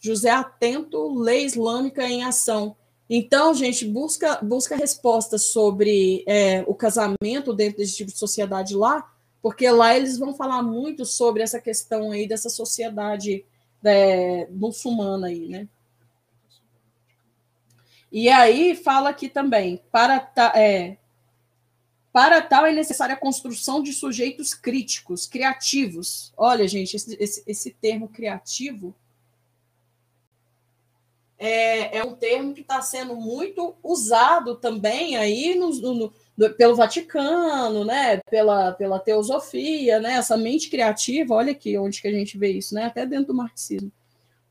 José Atento, Lei Islâmica em Ação. Então, gente, busca, busca respostas sobre é, o casamento dentro desse tipo de sociedade lá, porque lá eles vão falar muito sobre essa questão aí dessa sociedade é, muçulmana aí, né? E aí fala aqui também, para, é, para tal é necessária a construção de sujeitos críticos, criativos. Olha, gente, esse, esse, esse termo criativo é, é um termo que está sendo muito usado também aí no, no, no, pelo Vaticano, né? Pela, pela teosofia, né? Essa mente criativa, olha aqui onde que a gente vê isso, né? Até dentro do marxismo.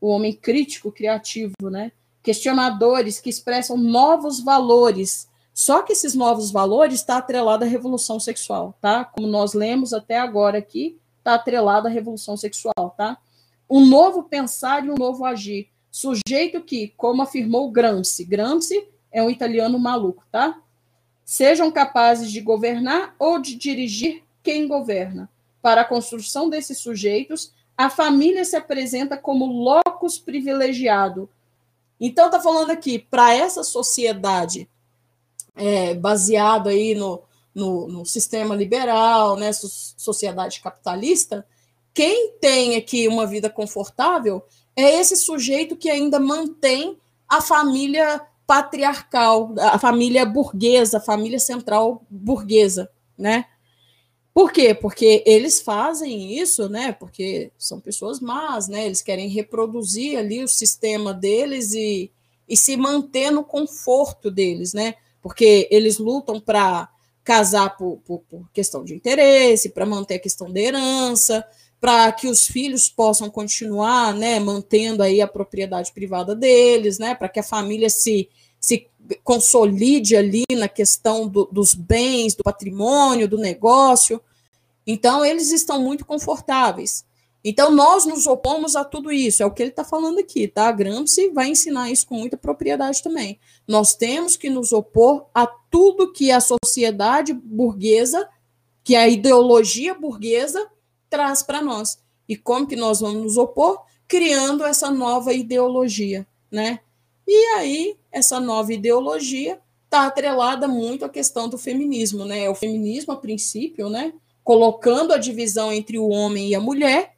O homem crítico, criativo, né? questionadores que expressam novos valores. Só que esses novos valores está atrelado à revolução sexual, tá? Como nós lemos até agora aqui, está atrelado à revolução sexual, tá? Um novo pensar e um novo agir. Sujeito que, como afirmou Gramsci, Gramsci é um italiano maluco, tá? Sejam capazes de governar ou de dirigir quem governa. Para a construção desses sujeitos, a família se apresenta como locus privilegiado. Então, está falando aqui, para essa sociedade é, baseada aí no, no, no, sistema liberal, né, sociedade capitalista, quem tem aqui uma vida confortável é esse sujeito que ainda mantém a família patriarcal, a família burguesa, a família central burguesa, né? Por quê? Porque eles fazem isso, né? Porque são pessoas más, né? Eles querem reproduzir ali o sistema deles e, e se manter no conforto deles, né? Porque eles lutam para casar por, por, por, questão de interesse, para manter a questão da herança, para que os filhos possam continuar, né, mantendo aí a propriedade privada deles, né, para que a família se, se consolide ali na questão do, dos bens, do patrimônio, do negócio. Então, eles estão muito confortáveis. Então, nós nos opomos a tudo isso, é o que ele está falando aqui, tá? A Gramsci vai ensinar isso com muita propriedade também. Nós temos que nos opor a tudo que a sociedade burguesa, que a ideologia burguesa traz para nós. E como que nós vamos nos opor? Criando essa nova ideologia, né? E aí, essa nova ideologia está atrelada muito à questão do feminismo, né? O feminismo, a princípio, né? Colocando a divisão entre o homem e a mulher,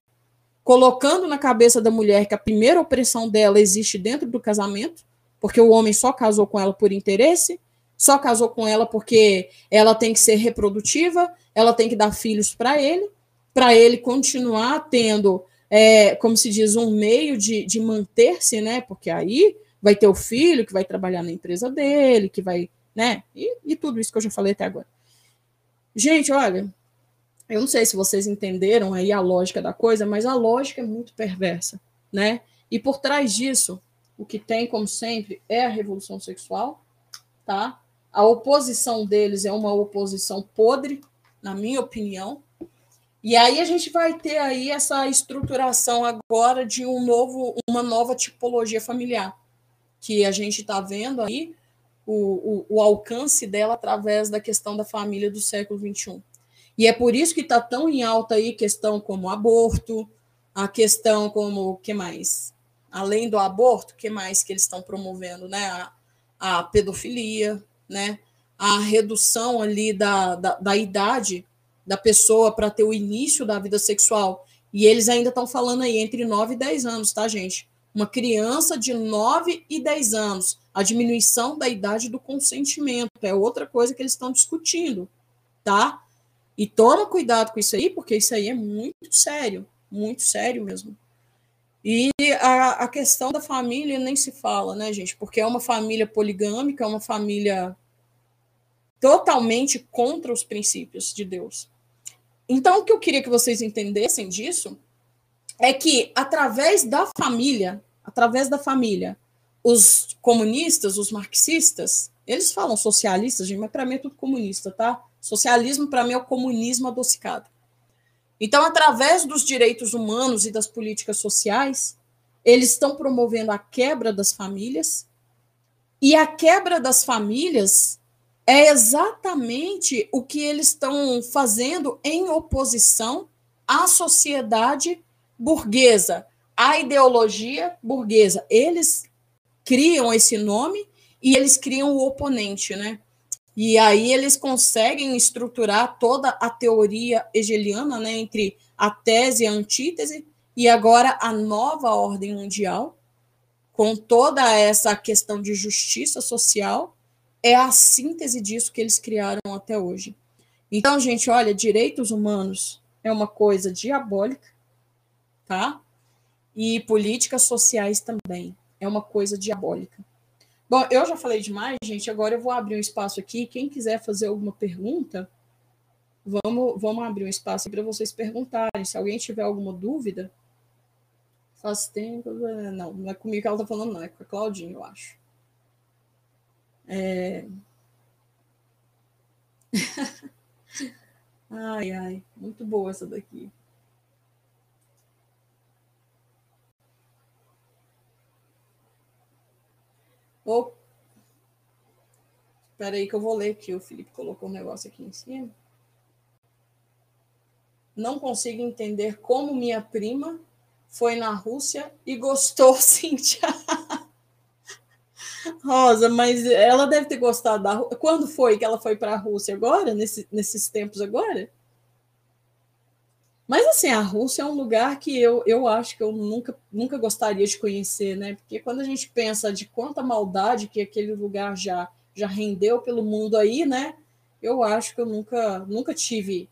colocando na cabeça da mulher que a primeira opressão dela existe dentro do casamento, porque o homem só casou com ela por interesse, só casou com ela porque ela tem que ser reprodutiva, ela tem que dar filhos para ele, para ele continuar tendo, é, como se diz, um meio de, de manter-se, né? Porque aí vai ter o filho que vai trabalhar na empresa dele, que vai, né? E, e tudo isso que eu já falei até agora. Gente, olha, eu não sei se vocês entenderam aí a lógica da coisa, mas a lógica é muito perversa, né? E por trás disso, o que tem, como sempre, é a revolução sexual, tá? A oposição deles é uma oposição podre, na minha opinião. E aí a gente vai ter aí essa estruturação agora de um novo, uma nova tipologia familiar que a gente está vendo aí o, o, o, alcance dela através da questão da família do século XXI. E é por isso que está tão em alta aí questão como aborto, a questão como o que mais? Além do aborto, o que mais que eles estão promovendo, né? A, a, pedofilia, né? A redução ali da, da, da idade da pessoa para ter o início da vida sexual. E eles ainda estão falando aí entre 9 e 10 anos, tá, gente? uma criança de 9 e 10 anos. A diminuição da idade do consentimento é outra coisa que eles estão discutindo, tá? E toma cuidado com isso aí, porque isso aí é muito sério, muito sério mesmo. E a, a questão da família nem se fala, né, gente? Porque é uma família poligâmica, é uma família totalmente contra os princípios de Deus. Então, o que eu queria que vocês entendessem disso é que através da família, através da família, os comunistas, os marxistas, eles falam socialistas, gente, mas para mim é tudo comunista, tá? Socialismo para mim é o comunismo adocicado. Então, através dos direitos humanos e das políticas sociais, eles estão promovendo a quebra das famílias. E a quebra das famílias é exatamente o que eles estão fazendo em oposição à sociedade burguesa, a ideologia burguesa. Eles criam esse nome e eles criam o oponente, né? E aí eles conseguem estruturar toda a teoria hegeliana, né, entre a tese e a antítese, e agora a nova ordem mundial, com toda essa questão de justiça social, é a síntese disso que eles criaram até hoje. Então, gente, olha, direitos humanos é uma coisa diabólica, tá? E políticas sociais também. É uma coisa diabólica. Bom, eu já falei demais, gente. Agora eu vou abrir um espaço aqui. Quem quiser fazer alguma pergunta, vamos, vamos abrir um espaço para vocês perguntarem. Se alguém tiver alguma dúvida, Faz tempo. É, não, não é comigo que ela tá falando, não. É com a Claudinha, eu acho. É... ai, ai. Muito boa essa daqui. Oh. Espera aí que eu vou ler aqui. O Felipe colocou um negócio aqui em cima. Não consigo entender como minha prima foi na Rússia e gostou, Cíntia. Rosa, mas ela deve ter gostado da. Quando foi que ela foi para a Rússia agora? Nesse, nesses tempos agora? Mas assim, a Rússia é um lugar que eu, eu acho que eu nunca, nunca gostaria de conhecer, né? Porque quando a gente pensa de quanta maldade que aquele lugar já, já rendeu pelo mundo aí, né? Eu acho que eu nunca, nunca tive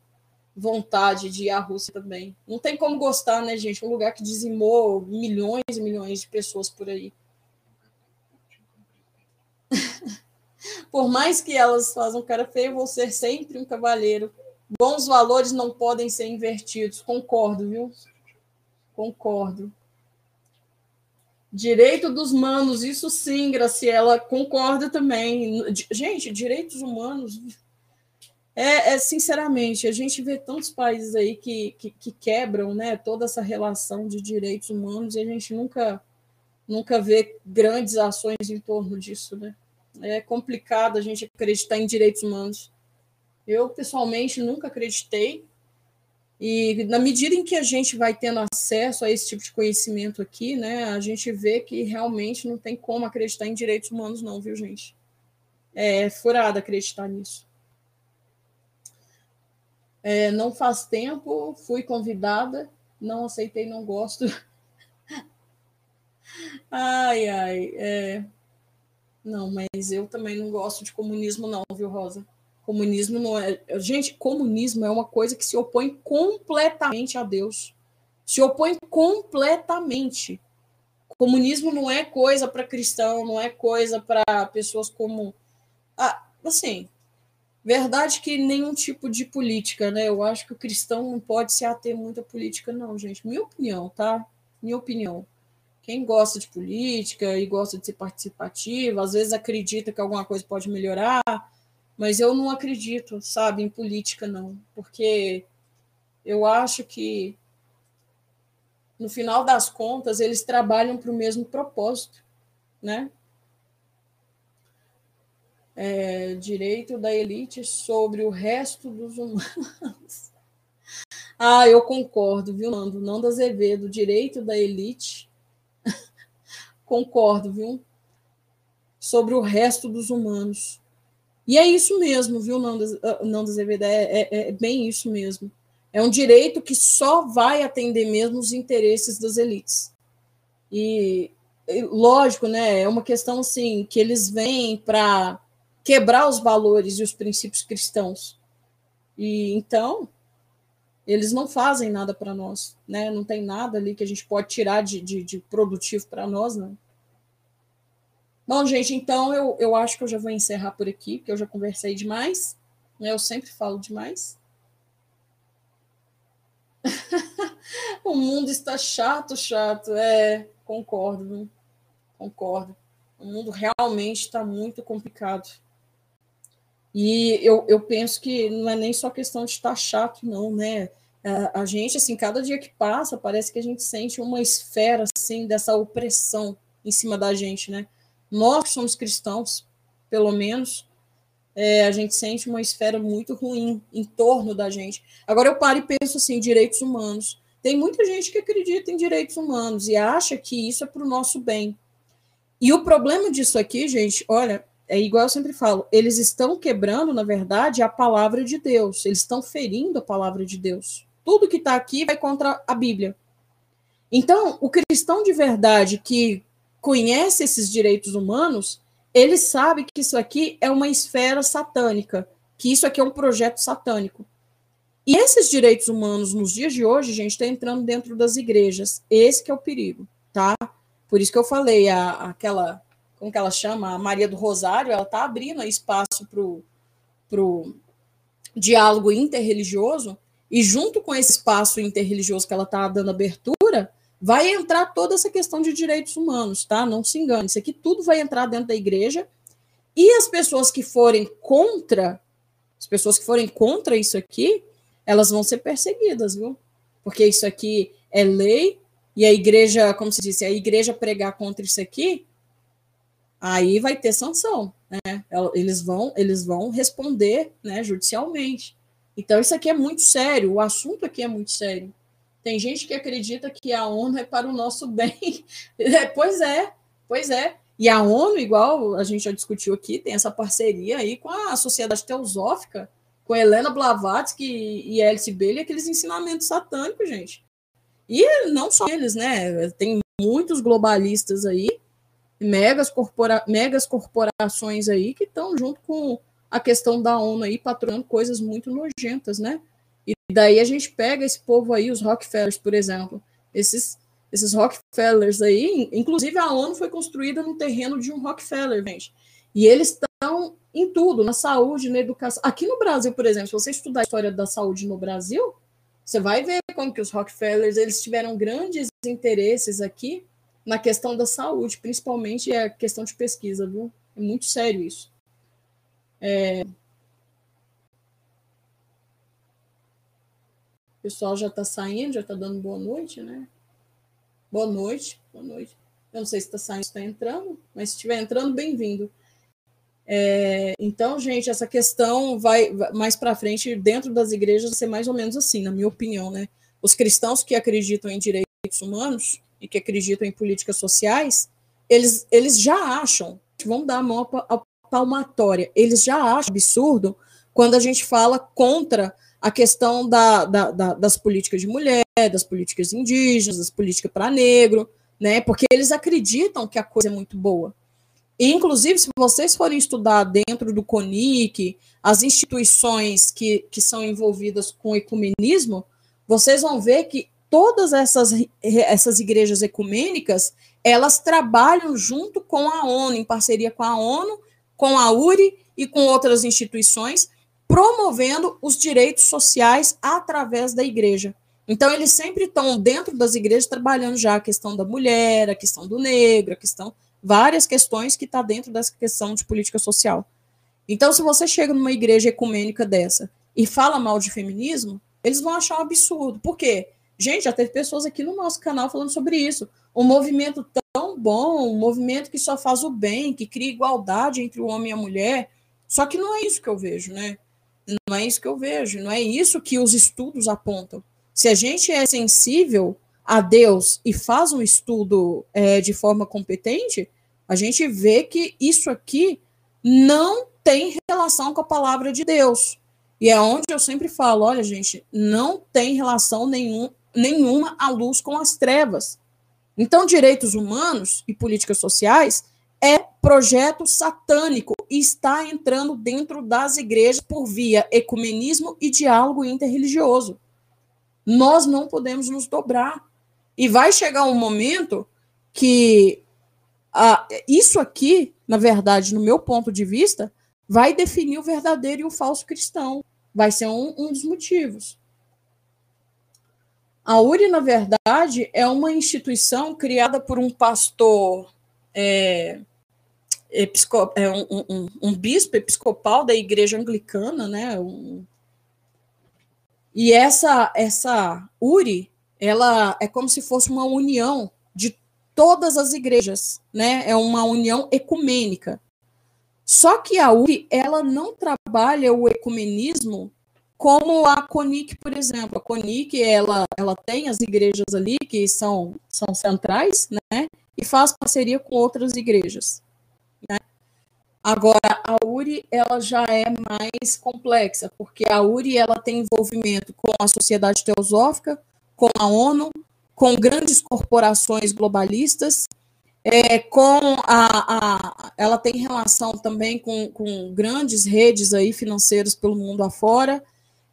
vontade de ir à Rússia também. Não tem como gostar, né, gente? Um lugar que dizimou milhões e milhões de pessoas por aí. por mais que elas façam cara feio, vou ser sempre um cavalheiro Bons valores não podem ser invertidos. Concordo, viu? Concordo. Direito dos manos, isso sim, Graciela, concorda também. Gente, direitos humanos. É, é, sinceramente, a gente vê tantos países aí que, que, que, quebram né, toda essa relação de direitos humanos e a gente nunca, nunca vê grandes ações em torno disso. Né? É complicado a gente acreditar em direitos humanos. Eu, pessoalmente, nunca acreditei. E na medida em que a gente vai tendo acesso a esse tipo de conhecimento aqui, né, a gente vê que realmente não tem como acreditar em direitos humanos, não, viu, gente? É furado acreditar nisso. É, não faz tempo, fui convidada, não aceitei, não gosto. ai, ai, é... Não, mas eu também não gosto de comunismo, não, viu, Rosa? Comunismo não é. Gente, comunismo é uma coisa que se opõe completamente a Deus. Se opõe completamente. Comunismo não é coisa para cristão, não é coisa para pessoas como. Ah, assim, verdade que nenhum tipo de política, né? Eu acho que o cristão não pode se ater muito à política, não, gente. Minha opinião, tá? Minha opinião. Quem gosta de política e gosta de ser participativo, às vezes acredita que alguma coisa pode melhorar, mas eu não acredito, sabe, em política, não, porque eu acho que, no final das contas, eles trabalham para o mesmo propósito, né? É, direito da elite sobre o resto dos humanos. ah, eu concordo, viu, Nando? Nando Azevedo, direito da elite. concordo, viu? Sobre o resto dos humanos. E é isso mesmo, viu, Nando, ah, Nando Azevedo? É, é, é, bem isso mesmo. É um direito que só vai atender mesmo os interesses das elites. E, lógico, né? É uma questão assim que eles vêm para quebrar os valores e os princípios cristãos. E então eles não fazem nada para nós, né? Não tem nada ali que a gente pode tirar de, de, de produtivo para nós, né? Bom, gente, então eu, eu acho que eu já vou encerrar por aqui, porque eu já conversei demais. Né? Eu sempre falo demais. o mundo está chato, chato. É, concordo, viu? concordo. O mundo realmente está muito complicado. E eu, eu penso que não é nem só questão de estar chato, não, né? A, a gente, assim, cada dia que passa, parece que a gente sente uma esfera, assim, dessa opressão em cima da gente, né? Nós somos cristãos, pelo menos, é, a gente sente uma esfera muito ruim em torno da gente. Agora eu paro e penso assim, direitos humanos. Tem muita gente que acredita em direitos humanos e acha que isso é para o nosso bem. E o problema disso aqui, gente, olha, é igual eu sempre falo, eles estão quebrando, na verdade, a palavra de Deus. Eles estão ferindo a palavra de Deus. Tudo que está aqui vai contra a Bíblia. Então, o cristão de verdade que conhece esses direitos humanos, ele sabe que isso aqui é uma esfera satânica, que isso aqui é um projeto satânico. E esses direitos humanos nos dias de hoje, gente, está entrando dentro das igrejas. Esse que é o perigo, tá? Por isso que eu falei, a, aquela, como que ela chama? A Maria do Rosário, ela está abrindo espaço para o diálogo interreligioso, e junto com esse espaço interreligioso que ela está dando abertura, vai entrar toda essa questão de direitos humanos, tá? Não se engane, isso aqui tudo vai entrar dentro da igreja. E as pessoas que forem contra, as pessoas que forem contra isso aqui, elas vão ser perseguidas, viu? Porque isso aqui é lei e a igreja, como se disse, a igreja pregar contra isso aqui, aí vai ter sanção, né? Eles vão, eles vão responder, né, judicialmente. Então isso aqui é muito sério, o assunto aqui é muito sério. Tem gente que acredita que a ONU é para o nosso bem. É, pois é, pois é. E a ONU, igual a gente já discutiu aqui, tem essa parceria aí com a Sociedade Teosófica, com Helena Blavatsky e Alice Bailey, aqueles ensinamentos satânicos, gente. E não só eles, né? Tem muitos globalistas aí, megas, corpora megas corporações aí que estão junto com a questão da ONU aí, patrocinando coisas muito nojentas, né? Daí a gente pega esse povo aí, os Rockefellers, por exemplo, esses esses Rockefellers aí, inclusive a ONU foi construída no terreno de um Rockefeller, gente. E eles estão em tudo, na saúde, na educação. Aqui no Brasil, por exemplo, se você estudar a história da saúde no Brasil, você vai ver como que os Rockefellers eles tiveram grandes interesses aqui na questão da saúde, principalmente a questão de pesquisa, viu? É muito sério isso. É... O pessoal já está saindo, já está dando boa noite, né? Boa noite, boa noite. Eu não sei se está saindo, está entrando, mas se estiver entrando, bem-vindo. É, então, gente, essa questão vai mais para frente dentro das igrejas ser mais ou menos assim, na minha opinião, né? Os cristãos que acreditam em direitos humanos e que acreditam em políticas sociais, eles, eles já acham, vão dar a mão à palmatória, eles já acham absurdo quando a gente fala contra a questão da, da, da, das políticas de mulher, das políticas indígenas, das políticas para negro, né? Porque eles acreditam que a coisa é muito boa. E, inclusive, se vocês forem estudar dentro do CONIC, as instituições que, que são envolvidas com o ecumenismo, vocês vão ver que todas essas, essas igrejas ecumênicas, elas trabalham junto com a ONU, em parceria com a ONU, com a URI e com outras instituições, promovendo os direitos sociais através da igreja. Então, eles sempre estão dentro das igrejas trabalhando já a questão da mulher, a questão do negro, a questão várias questões que está dentro dessa questão de política social. Então, se você chega numa igreja ecumênica dessa e fala mal de feminismo, eles vão achar um absurdo. Por quê? Gente, já teve pessoas aqui no nosso canal falando sobre isso. Um movimento tão bom, um movimento que só faz o bem, que cria igualdade entre o homem e a mulher. Só que não é isso que eu vejo, né? Não é isso que eu vejo, não é isso que os estudos apontam. Se a gente é sensível a Deus e faz um estudo é, de forma competente, a gente vê que isso aqui não tem relação com a palavra de Deus. E é onde eu sempre falo: olha, gente, não tem relação nenhum, nenhuma à luz com as trevas. Então, direitos humanos e políticas sociais é projeto satânico e está entrando dentro das igrejas por via ecumenismo e diálogo interreligioso. Nós não podemos nos dobrar. E vai chegar um momento que ah, isso aqui, na verdade, no meu ponto de vista, vai definir o verdadeiro e o falso cristão. Vai ser um, um dos motivos. A URI, na verdade, é uma instituição criada por um pastor, é, é um, um, um, bispo episcopal da igreja anglicana, né? Um, e essa, essa URI, ela é como se fosse uma união de todas as igrejas, né? É uma união ecumênica. Só que a URI, ela não trabalha o ecumenismo como a CONIC, por exemplo. A CONIC, ela, ela tem as igrejas ali que são, são centrais, né? E faz parceria com outras igrejas. Agora, a URI, ela já é mais complexa, porque a URI, ela tem envolvimento com a sociedade teosófica, com a ONU, com grandes corporações globalistas, é, com a, a, ela tem relação também com, com grandes redes aí financeiras pelo mundo afora.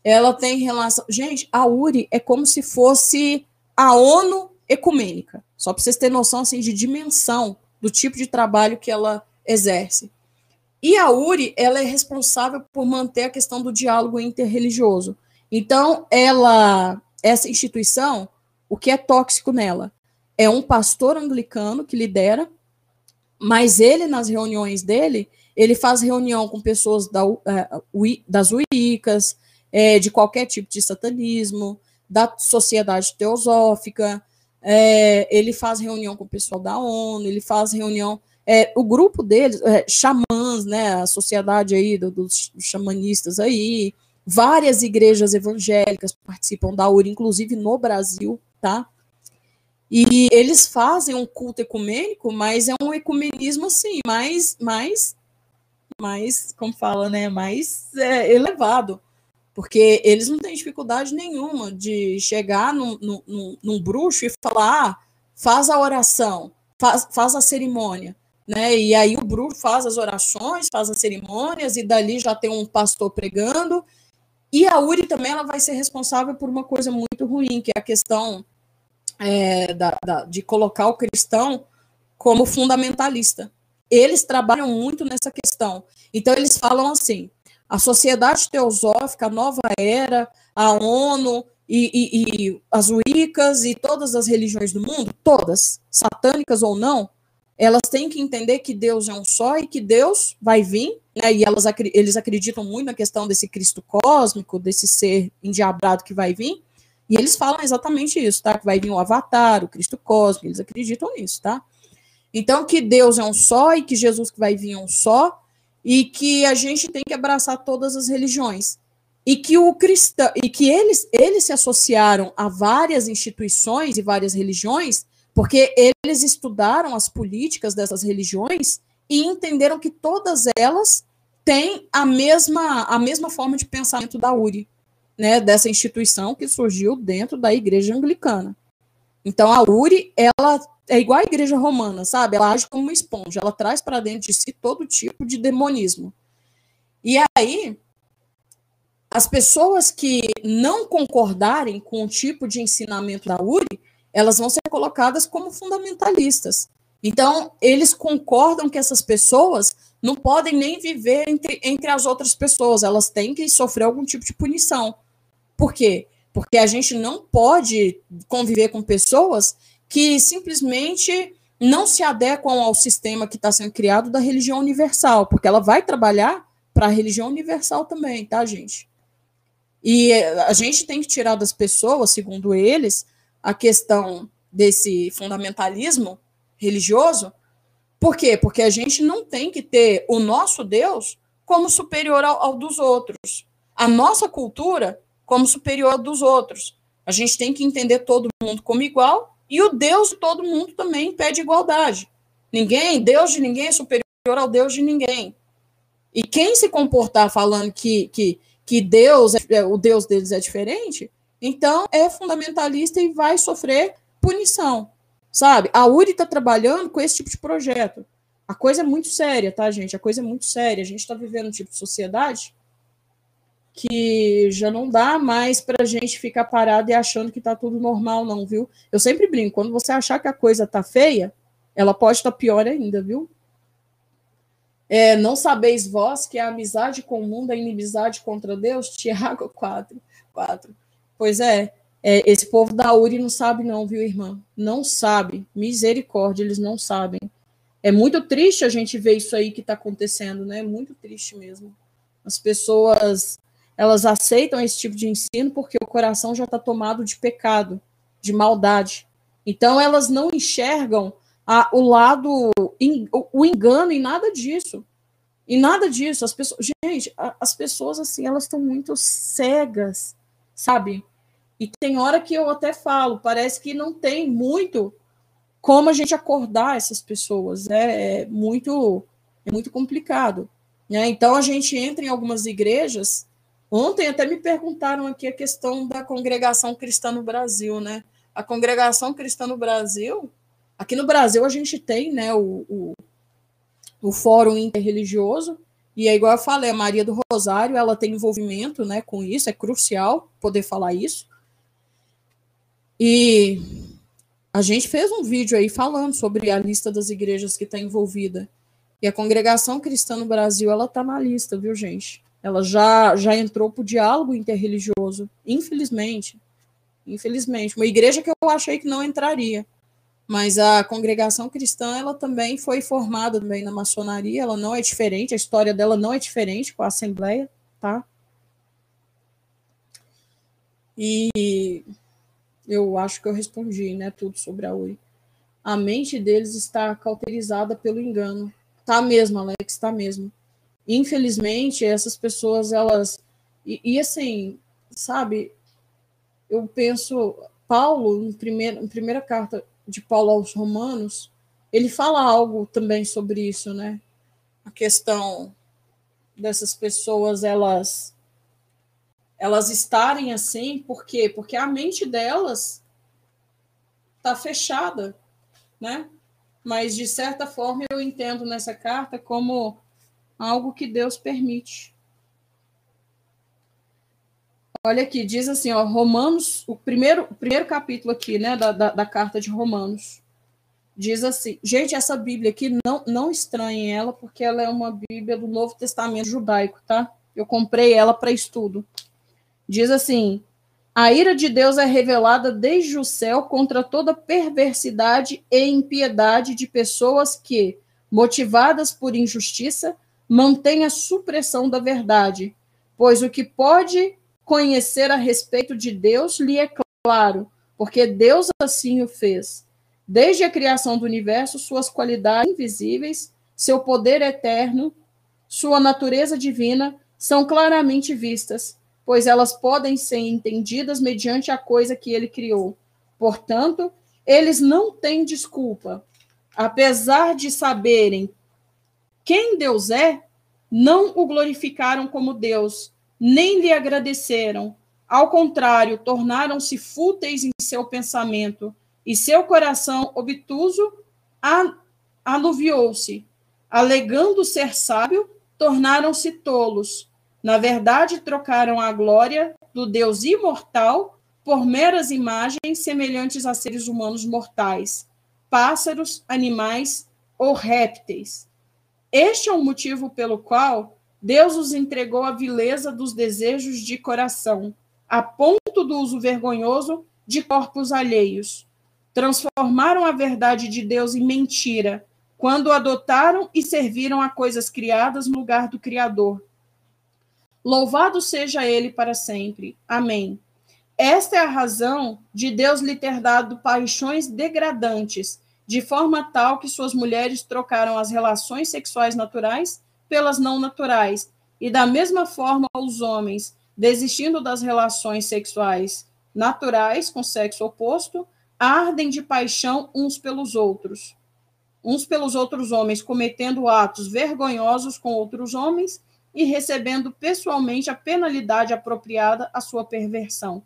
Ela tem relação. Gente, a URI é como se fosse a ONU ecumênica, só para vocês terem noção assim, de dimensão do tipo de trabalho que ela exerce. E a URI ela é responsável por manter a questão do diálogo interreligioso. Então, ela essa instituição, o que é tóxico nela? é um pastor anglicano que lidera, mas ele, nas reuniões dele, ele faz reunião com pessoas da, uh, das Wiccas, é, de qualquer tipo de satanismo, da sociedade teosófica, é, ele faz reunião com o pessoal da ONU, ele faz reunião. É, o grupo deles, é, xamãs, né, a sociedade aí do, dos xamanistas aí, várias igrejas evangélicas participam da URI, inclusive no Brasil, tá? E eles fazem um culto ecumênico, mas é um ecumenismo assim, mais, mais, mais, como fala, né, mais é, elevado. Porque eles não têm dificuldade nenhuma de chegar num, num, num bruxo e falar: ah, faz a oração, faz, faz a cerimônia. Né? E aí o bruxo faz as orações, faz as cerimônias, e dali já tem um pastor pregando. E a Uri também ela vai ser responsável por uma coisa muito ruim, que é a questão é, da, da, de colocar o cristão como fundamentalista. Eles trabalham muito nessa questão. Então, eles falam assim: a sociedade teosófica, a nova era, a ONU e, e, e as Wiccas e todas as religiões do mundo, todas, satânicas ou não, elas têm que entender que Deus é um só e que Deus vai vir, né, e elas, eles acreditam muito na questão desse Cristo cósmico, desse ser endiabrado que vai vir, e eles falam exatamente isso, tá? Que vai vir o Avatar, o Cristo cósmico, eles acreditam nisso, tá? Então, que Deus é um só e que Jesus que vai vir é um só, e que a gente tem que abraçar todas as religiões e que o cristão e que eles eles se associaram a várias instituições e várias religiões porque eles estudaram as políticas dessas religiões e entenderam que todas elas têm a mesma a mesma forma de pensamento da URI, né, dessa instituição que surgiu dentro da Igreja Anglicana. Então a URI ela é igual a igreja romana, sabe? Ela age como uma esponja, ela traz para dentro de si todo tipo de demonismo. E aí, as pessoas que não concordarem com o tipo de ensinamento da URI, elas vão ser colocadas como fundamentalistas. Então, eles concordam que essas pessoas não podem nem viver entre, entre as outras pessoas, elas têm que sofrer algum tipo de punição. Por quê? Porque a gente não pode conviver com pessoas que simplesmente não se adequam ao sistema que está sendo criado da religião universal, porque ela vai trabalhar para a religião universal também, tá, gente? E a gente tem que tirar das pessoas, segundo eles, a questão desse fundamentalismo religioso. Por quê? Porque a gente não tem que ter o nosso Deus como superior ao, ao dos outros, a nossa cultura como superior ao dos outros. A gente tem que entender todo mundo como igual e o Deus de todo mundo também pede igualdade. Ninguém, Deus de ninguém é superior ao Deus de ninguém. E quem se comportar falando que, que, que Deus, é, o Deus deles é diferente, então é fundamentalista e vai sofrer punição. Sabe? A URI está trabalhando com esse tipo de projeto. A coisa é muito séria, tá, gente? A coisa é muito séria. A gente está vivendo um tipo de sociedade que já não dá mais para a gente ficar parado e achando que está tudo normal, não, viu? Eu sempre brinco, quando você achar que a coisa tá feia, ela pode estar tá pior ainda, viu? É, não sabeis vós que a amizade com o mundo é inimizade contra Deus? Tiago 4, 4. Pois é, é, esse povo da URI não sabe não, viu, irmã? Não sabe. Misericórdia, eles não sabem. É muito triste a gente ver isso aí que está acontecendo, né? Muito triste mesmo. As pessoas elas aceitam esse tipo de ensino porque o coração já está tomado de pecado, de maldade. Então elas não enxergam a, o lado, o engano em nada disso. E nada disso. As pessoas, gente, as pessoas assim, elas estão muito cegas, sabe? E tem hora que eu até falo, parece que não tem muito como a gente acordar essas pessoas. Né? É muito, é muito complicado. Né? Então a gente entra em algumas igrejas Ontem até me perguntaram aqui a questão da congregação cristã no Brasil, né? A congregação cristã no Brasil, aqui no Brasil a gente tem, né, o, o, o fórum interreligioso, e é igual eu falei, a Maria do Rosário, ela tem envolvimento, né, com isso, é crucial poder falar isso. E a gente fez um vídeo aí falando sobre a lista das igrejas que está envolvida. E a congregação cristã no Brasil, ela está na lista, viu, gente? Ela já, já entrou para o diálogo interreligioso, infelizmente. Infelizmente. Uma igreja que eu achei que não entraria. Mas a congregação cristã, ela também foi formada também na maçonaria, ela não é diferente, a história dela não é diferente com a Assembleia, tá? E eu acho que eu respondi, né, tudo sobre a Uri. A mente deles está cauterizada pelo engano. Tá mesmo, Alex, tá mesmo. Infelizmente, essas pessoas, elas. E, e assim, sabe, eu penso, Paulo, em primeira, em primeira carta de Paulo aos Romanos, ele fala algo também sobre isso, né? A questão dessas pessoas, elas elas estarem assim, por quê? Porque a mente delas está fechada, né? Mas de certa forma eu entendo nessa carta como algo que Deus permite. Olha aqui, diz assim, ó, Romanos, o primeiro, o primeiro capítulo aqui, né, da, da, da carta de Romanos, diz assim, gente, essa Bíblia aqui, não, não estranhem ela, porque ela é uma Bíblia do Novo Testamento judaico, tá? Eu comprei ela para estudo. Diz assim: a ira de Deus é revelada desde o céu contra toda perversidade e impiedade de pessoas que, motivadas por injustiça, mantêm a supressão da verdade, pois o que pode conhecer a respeito de Deus lhe é claro, porque Deus assim o fez. Desde a criação do universo, suas qualidades invisíveis, seu poder eterno, sua natureza divina são claramente vistas pois elas podem ser entendidas mediante a coisa que ele criou. Portanto, eles não têm desculpa. Apesar de saberem quem Deus é, não o glorificaram como Deus, nem lhe agradeceram. Ao contrário, tornaram-se fúteis em seu pensamento, e seu coração obtuso anuviou-se. Alegando ser sábio, tornaram-se tolos na verdade, trocaram a glória do Deus imortal por meras imagens semelhantes a seres humanos mortais, pássaros, animais ou répteis. Este é o motivo pelo qual Deus os entregou à vileza dos desejos de coração, a ponto do uso vergonhoso de corpos alheios. Transformaram a verdade de Deus em mentira, quando adotaram e serviram a coisas criadas no lugar do Criador Louvado seja ele para sempre. Amém. Esta é a razão de Deus lhe ter dado paixões degradantes, de forma tal que suas mulheres trocaram as relações sexuais naturais pelas não naturais, e da mesma forma os homens, desistindo das relações sexuais naturais com sexo oposto, ardem de paixão uns pelos outros. Uns pelos outros homens, cometendo atos vergonhosos com outros homens e recebendo pessoalmente a penalidade apropriada à sua perversão.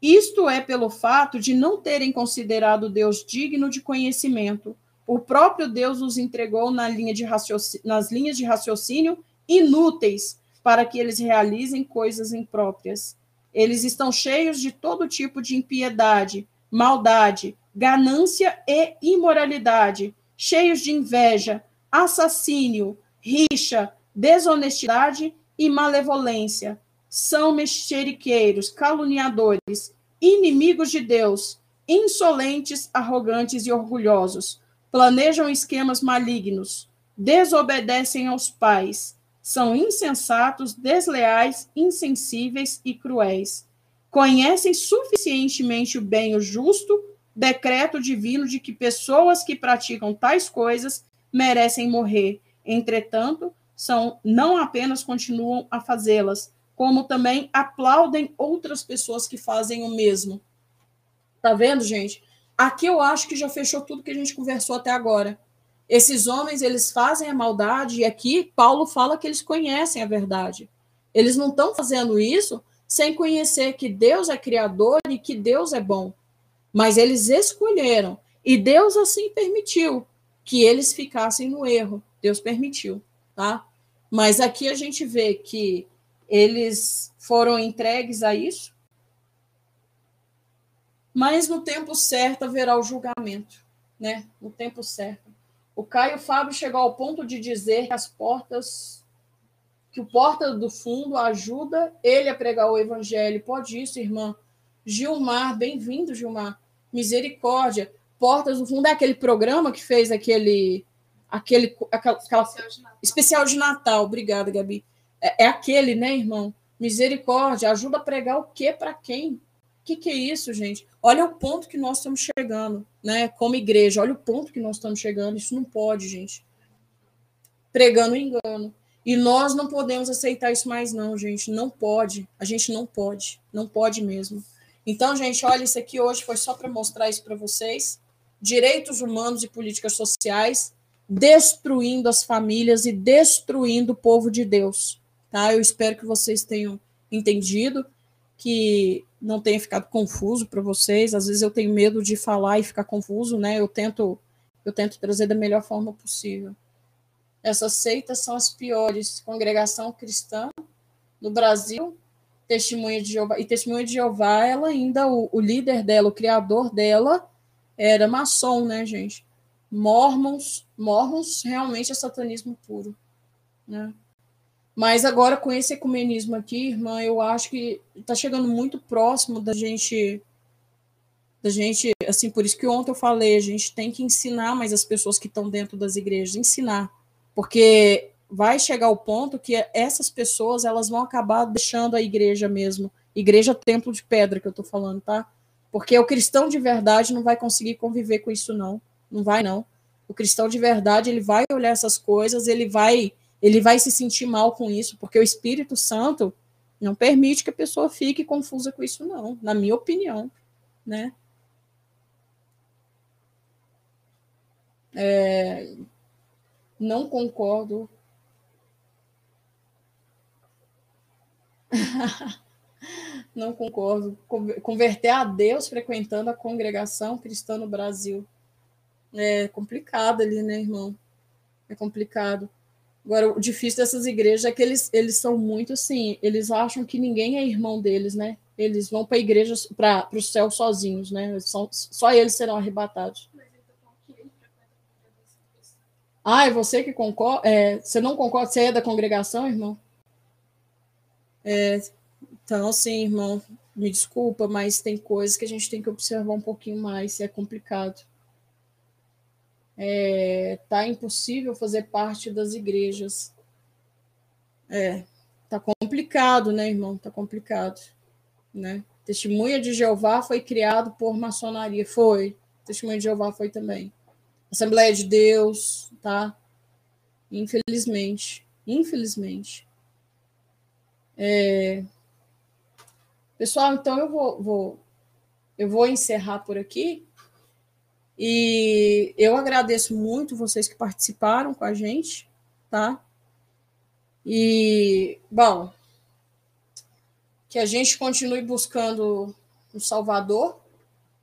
Isto é pelo fato de não terem considerado Deus digno de conhecimento. O próprio Deus os entregou na linha de nas linhas de raciocínio inúteis para que eles realizem coisas impróprias. Eles estão cheios de todo tipo de impiedade, maldade, ganância e imoralidade, cheios de inveja, assassínio, rixa, desonestidade e malevolência. São mexeriqueiros, caluniadores, inimigos de Deus, insolentes, arrogantes e orgulhosos. Planejam esquemas malignos, desobedecem aos pais, são insensatos, desleais, insensíveis e cruéis. Conhecem suficientemente o bem e o justo decreto divino de que pessoas que praticam tais coisas merecem morrer. Entretanto, são não apenas continuam a fazê-las, como também aplaudem outras pessoas que fazem o mesmo. Tá vendo, gente? Aqui eu acho que já fechou tudo que a gente conversou até agora. Esses homens, eles fazem a maldade e aqui Paulo fala que eles conhecem a verdade. Eles não estão fazendo isso sem conhecer que Deus é criador e que Deus é bom. Mas eles escolheram e Deus assim permitiu que eles ficassem no erro. Deus permitiu tá? Mas aqui a gente vê que eles foram entregues a isso, mas no tempo certo haverá o julgamento, né? No tempo certo. O Caio Fábio chegou ao ponto de dizer que as portas, que o porta do fundo ajuda ele a pregar o evangelho. Pode isso, irmã. Gilmar, bem-vindo, Gilmar. Misericórdia. Portas do Fundo é aquele programa que fez aquele. Aquele aquela, aquela especial, de especial de Natal. Obrigada, Gabi. É, é, aquele, né, irmão? Misericórdia, ajuda a pregar o que para quem? O que, que é isso, gente? Olha o ponto que nós estamos chegando, né? Como igreja, olha o ponto que nós estamos chegando. Isso não pode, gente. Pregando engano. E nós não podemos aceitar isso mais, não, gente. Não pode. A gente não pode. Não pode mesmo. Então, gente, olha, isso aqui hoje foi só para mostrar isso para vocês. Direitos humanos e políticas sociais destruindo as famílias e destruindo o povo de Deus. Tá? Eu espero que vocês tenham entendido, que não tenha ficado confuso para vocês. Às vezes eu tenho medo de falar e ficar confuso, né? Eu tento eu tento trazer da melhor forma possível. Essas seitas são as piores. Congregação cristã no Brasil, Testemunha de Jeová. E Testemunha de Jeová, ela ainda, o, o líder dela, o criador dela, era maçom, né, gente? Mormons, Mormons realmente é satanismo puro, né? Mas agora com esse ecumenismo aqui, irmã, eu acho que está chegando muito próximo da gente da gente, assim, por isso que ontem eu falei, a gente tem que ensinar mais as pessoas que estão dentro das igrejas, ensinar porque vai chegar o ponto que essas pessoas elas vão acabar deixando a igreja mesmo, igreja templo de pedra que eu estou falando, tá? Porque o cristão de verdade não vai conseguir conviver com isso não, não vai não. O cristão de verdade ele vai olhar essas coisas, ele vai ele vai se sentir mal com isso, porque o Espírito Santo não permite que a pessoa fique confusa com isso não, na minha opinião, né? É, não concordo. não concordo. Converter a Deus frequentando a congregação cristã no Brasil. É complicado ali, né, irmão? É complicado. Agora, o difícil dessas igrejas é que eles, eles são muito assim, eles acham que ninguém é irmão deles, né? Eles vão para a igreja, para o céu sozinhos, né? São, só eles serão arrebatados. Ah, é você que concorda? É, você não concorda? Você é da congregação, irmão? É, então, sim, irmão, me desculpa, mas tem coisas que a gente tem que observar um pouquinho mais, é complicado. É, tá impossível fazer parte das igrejas. É, tá complicado, né, irmão? Tá complicado, né? Testemunha de Jeová foi criado por maçonaria, foi. Testemunha de Jeová foi também. Assembleia de Deus, tá? Infelizmente, infelizmente. É... Pessoal, então eu vou, vou, eu vou encerrar por aqui. E eu agradeço muito vocês que participaram com a gente, tá? E, bom, que a gente continue buscando um Salvador,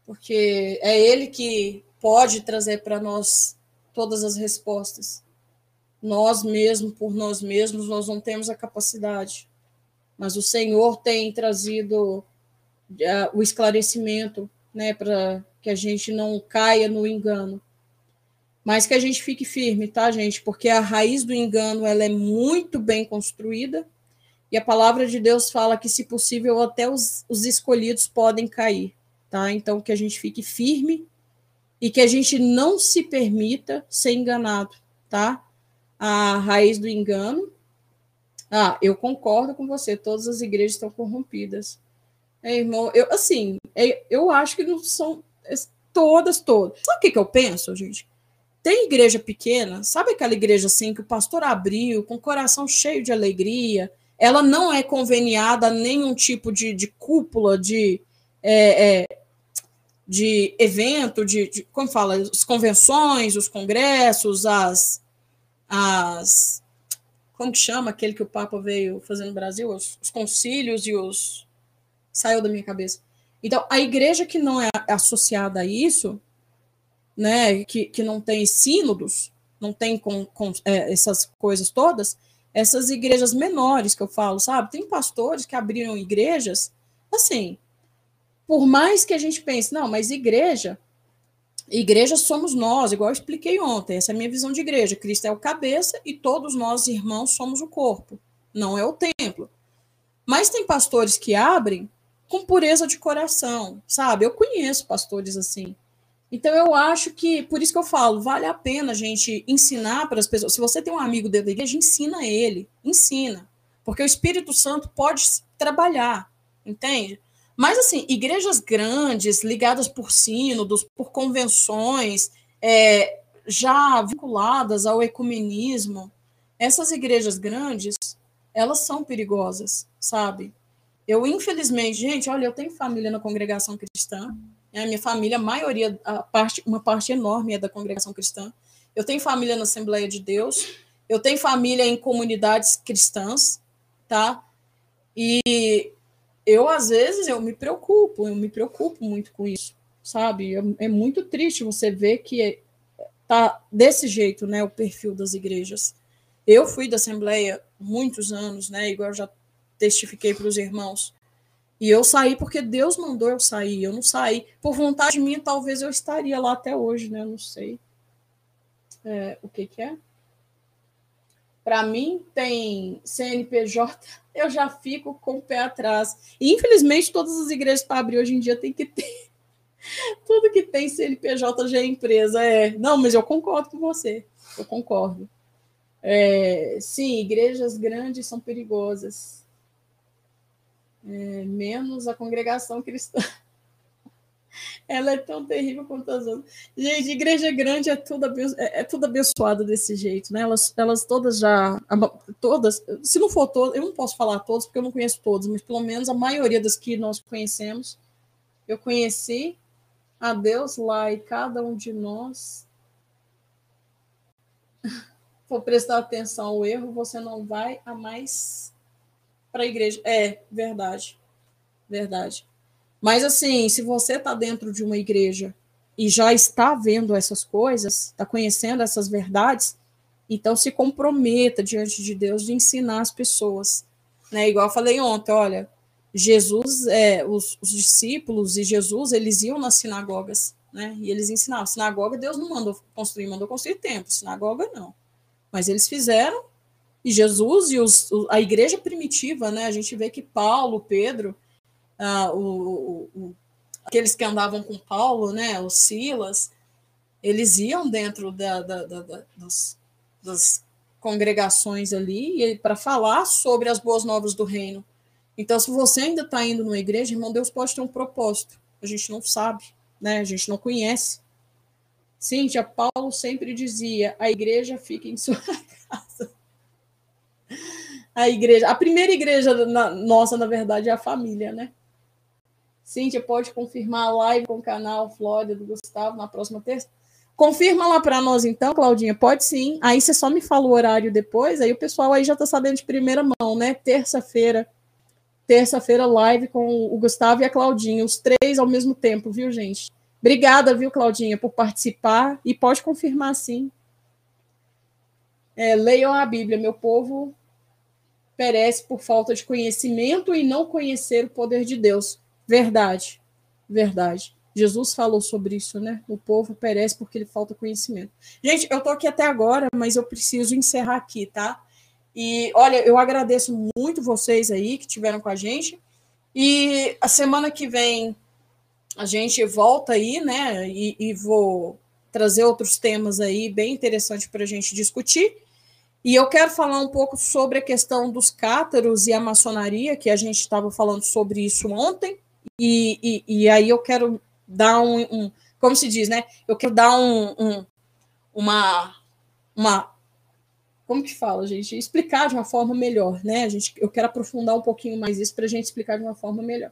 porque é Ele que pode trazer para nós todas as respostas. Nós mesmos, por nós mesmos, nós não temos a capacidade. Mas o Senhor tem trazido uh, o esclarecimento, né, que a gente não caia no engano. Mas que a gente fique firme, tá, gente? Porque a raiz do engano ela é muito bem construída e a palavra de Deus fala que, se possível, até os, os escolhidos podem cair, tá? Então, que a gente fique firme e que a gente não se permita ser enganado, tá? A raiz do engano. Ah, eu concordo com você, todas as igrejas estão corrompidas. É, irmão, eu assim, é, eu acho que não são todas, todas. Sabe o que, que eu penso, gente? Tem igreja pequena, sabe aquela igreja assim que o pastor abriu com o coração cheio de alegria? Ela não é conveniada a nenhum tipo de, de cúpula, de é, é, de evento, de, de, como fala, as convenções, os congressos, as, as como que chama aquele que o Papa veio fazer no Brasil, os, os concílios e os saiu da minha cabeça. Então, a igreja que não é associada a isso, né, que, que não tem sínodos, não tem com, com é, essas coisas todas, essas igrejas menores que eu falo, sabe? Tem pastores que abriram igrejas, assim, por mais que a gente pense, não, mas igreja, igreja somos nós, igual eu expliquei ontem, essa é a minha visão de igreja. Cristo é o cabeça e todos nós, irmãos, somos o corpo, não é o templo. Mas tem pastores que abrem com pureza de coração, sabe? Eu conheço pastores assim, Então eu acho que, por isso que eu falo, vale a pena a gente ensinar para as pessoas. Se você tem um amigo dentro da igreja, ensina ele, ensina. Porque o Espírito Santo pode trabalhar, entende? Mas assim, igrejas grandes, ligadas por sínodos, por convenções, é, já vinculadas ao ecumenismo, essas igrejas grandes, elas são perigosas, sabe? Eu, infelizmente, gente, olha, eu tenho família na congregação cristã, a minha família, a maioria, a parte, uma parte enorme é da congregação cristã. Eu tenho família na Assembleia de Deus, eu tenho família em comunidades cristãs, tá? E eu, às vezes, eu me preocupo, eu me preocupo muito com isso, sabe? É, é muito triste você ver que tá desse jeito, né, o perfil das igrejas. Eu fui da Assembleia muitos anos, né, igual eu já testifiquei para os irmãos. E eu saí porque Deus mandou eu sair. Eu não saí por vontade minha, talvez eu estaria lá até hoje, né? Eu não sei. É, o que, que é? Para mim, tem CNPJ, eu já fico com o pé atrás. E, infelizmente, todas as igrejas para abrir hoje em dia tem que ter. Tudo que tem CNPJ já é empresa. É. Não, mas eu concordo com você. Eu concordo. É, sim, igrejas grandes são perigosas é, menos a congregação cristã. Ela é tão terrível quanto as outras. Gente, igreja grande é tudo, é, é tudo abençoado desse jeito, né? Elas, elas todas já. Todas, se não for todas, eu não posso falar todas, porque eu não conheço todas, mas pelo menos a maioria das que nós conhecemos, eu conheci a Deus lá e cada um de nós for prestar atenção ao erro, você não vai a mais para a igreja. É, verdade. Verdade. Mas assim, se você está dentro de uma igreja e já está vendo essas coisas, está conhecendo essas verdades, então se comprometa diante de Deus de ensinar as pessoas. Né? Igual eu falei ontem, olha, Jesus, é, os, os discípulos e Jesus, eles iam nas sinagogas, né? E eles ensinavam. Sinagoga, Deus não mandou construir, mandou construir templo. Sinagoga, não. Mas eles fizeram e Jesus e os, a igreja primitiva, né? A gente vê que Paulo, Pedro, uh, o, o, aqueles que andavam com Paulo, né? Os Silas, eles iam dentro da, da, da, da das, das congregações ali para falar sobre as boas novas do reino. Então, se você ainda está indo numa igreja, irmão, Deus pode ter um propósito. A gente não sabe, né? A gente não conhece. Cíntia, Paulo sempre dizia: a igreja fica em sua casa a igreja. A primeira igreja na, nossa, na verdade, é a família, né? Cíntia, pode confirmar a live com o canal Flórida do Gustavo na próxima terça? Confirma lá para nós então, Claudinha. Pode sim. Aí você só me fala o horário depois, aí o pessoal aí já está sabendo de primeira mão, né? Terça-feira. Terça-feira, live com o Gustavo e a Claudinha, os três ao mesmo tempo, viu, gente? Obrigada, viu, Claudinha, por participar. E pode confirmar sim. É, leiam a Bíblia, meu povo perece por falta de conhecimento e não conhecer o poder de Deus. Verdade, verdade. Jesus falou sobre isso, né? O povo perece porque ele falta conhecimento. Gente, eu tô aqui até agora, mas eu preciso encerrar aqui, tá? E olha, eu agradeço muito vocês aí que tiveram com a gente. E a semana que vem a gente volta aí, né? E, e vou trazer outros temas aí bem interessantes para a gente discutir. E eu quero falar um pouco sobre a questão dos cátaros e a maçonaria, que a gente estava falando sobre isso ontem, e, e, e, aí eu quero dar um, um, como se diz, né? Eu quero dar um, um, uma, uma, como que fala, gente? Explicar de uma forma melhor, né? A gente, eu quero aprofundar um pouquinho mais isso para a gente explicar de uma forma melhor.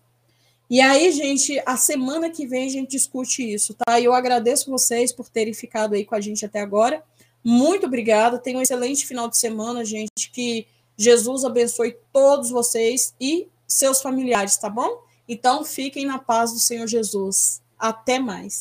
E aí, gente, a semana que vem a gente discute isso, tá? E eu agradeço vocês por terem ficado aí com a gente até agora. Muito obrigada. Tenha um excelente final de semana, gente. Que Jesus abençoe todos vocês e seus familiares, tá bom? Então, fiquem na paz do Senhor Jesus. Até mais.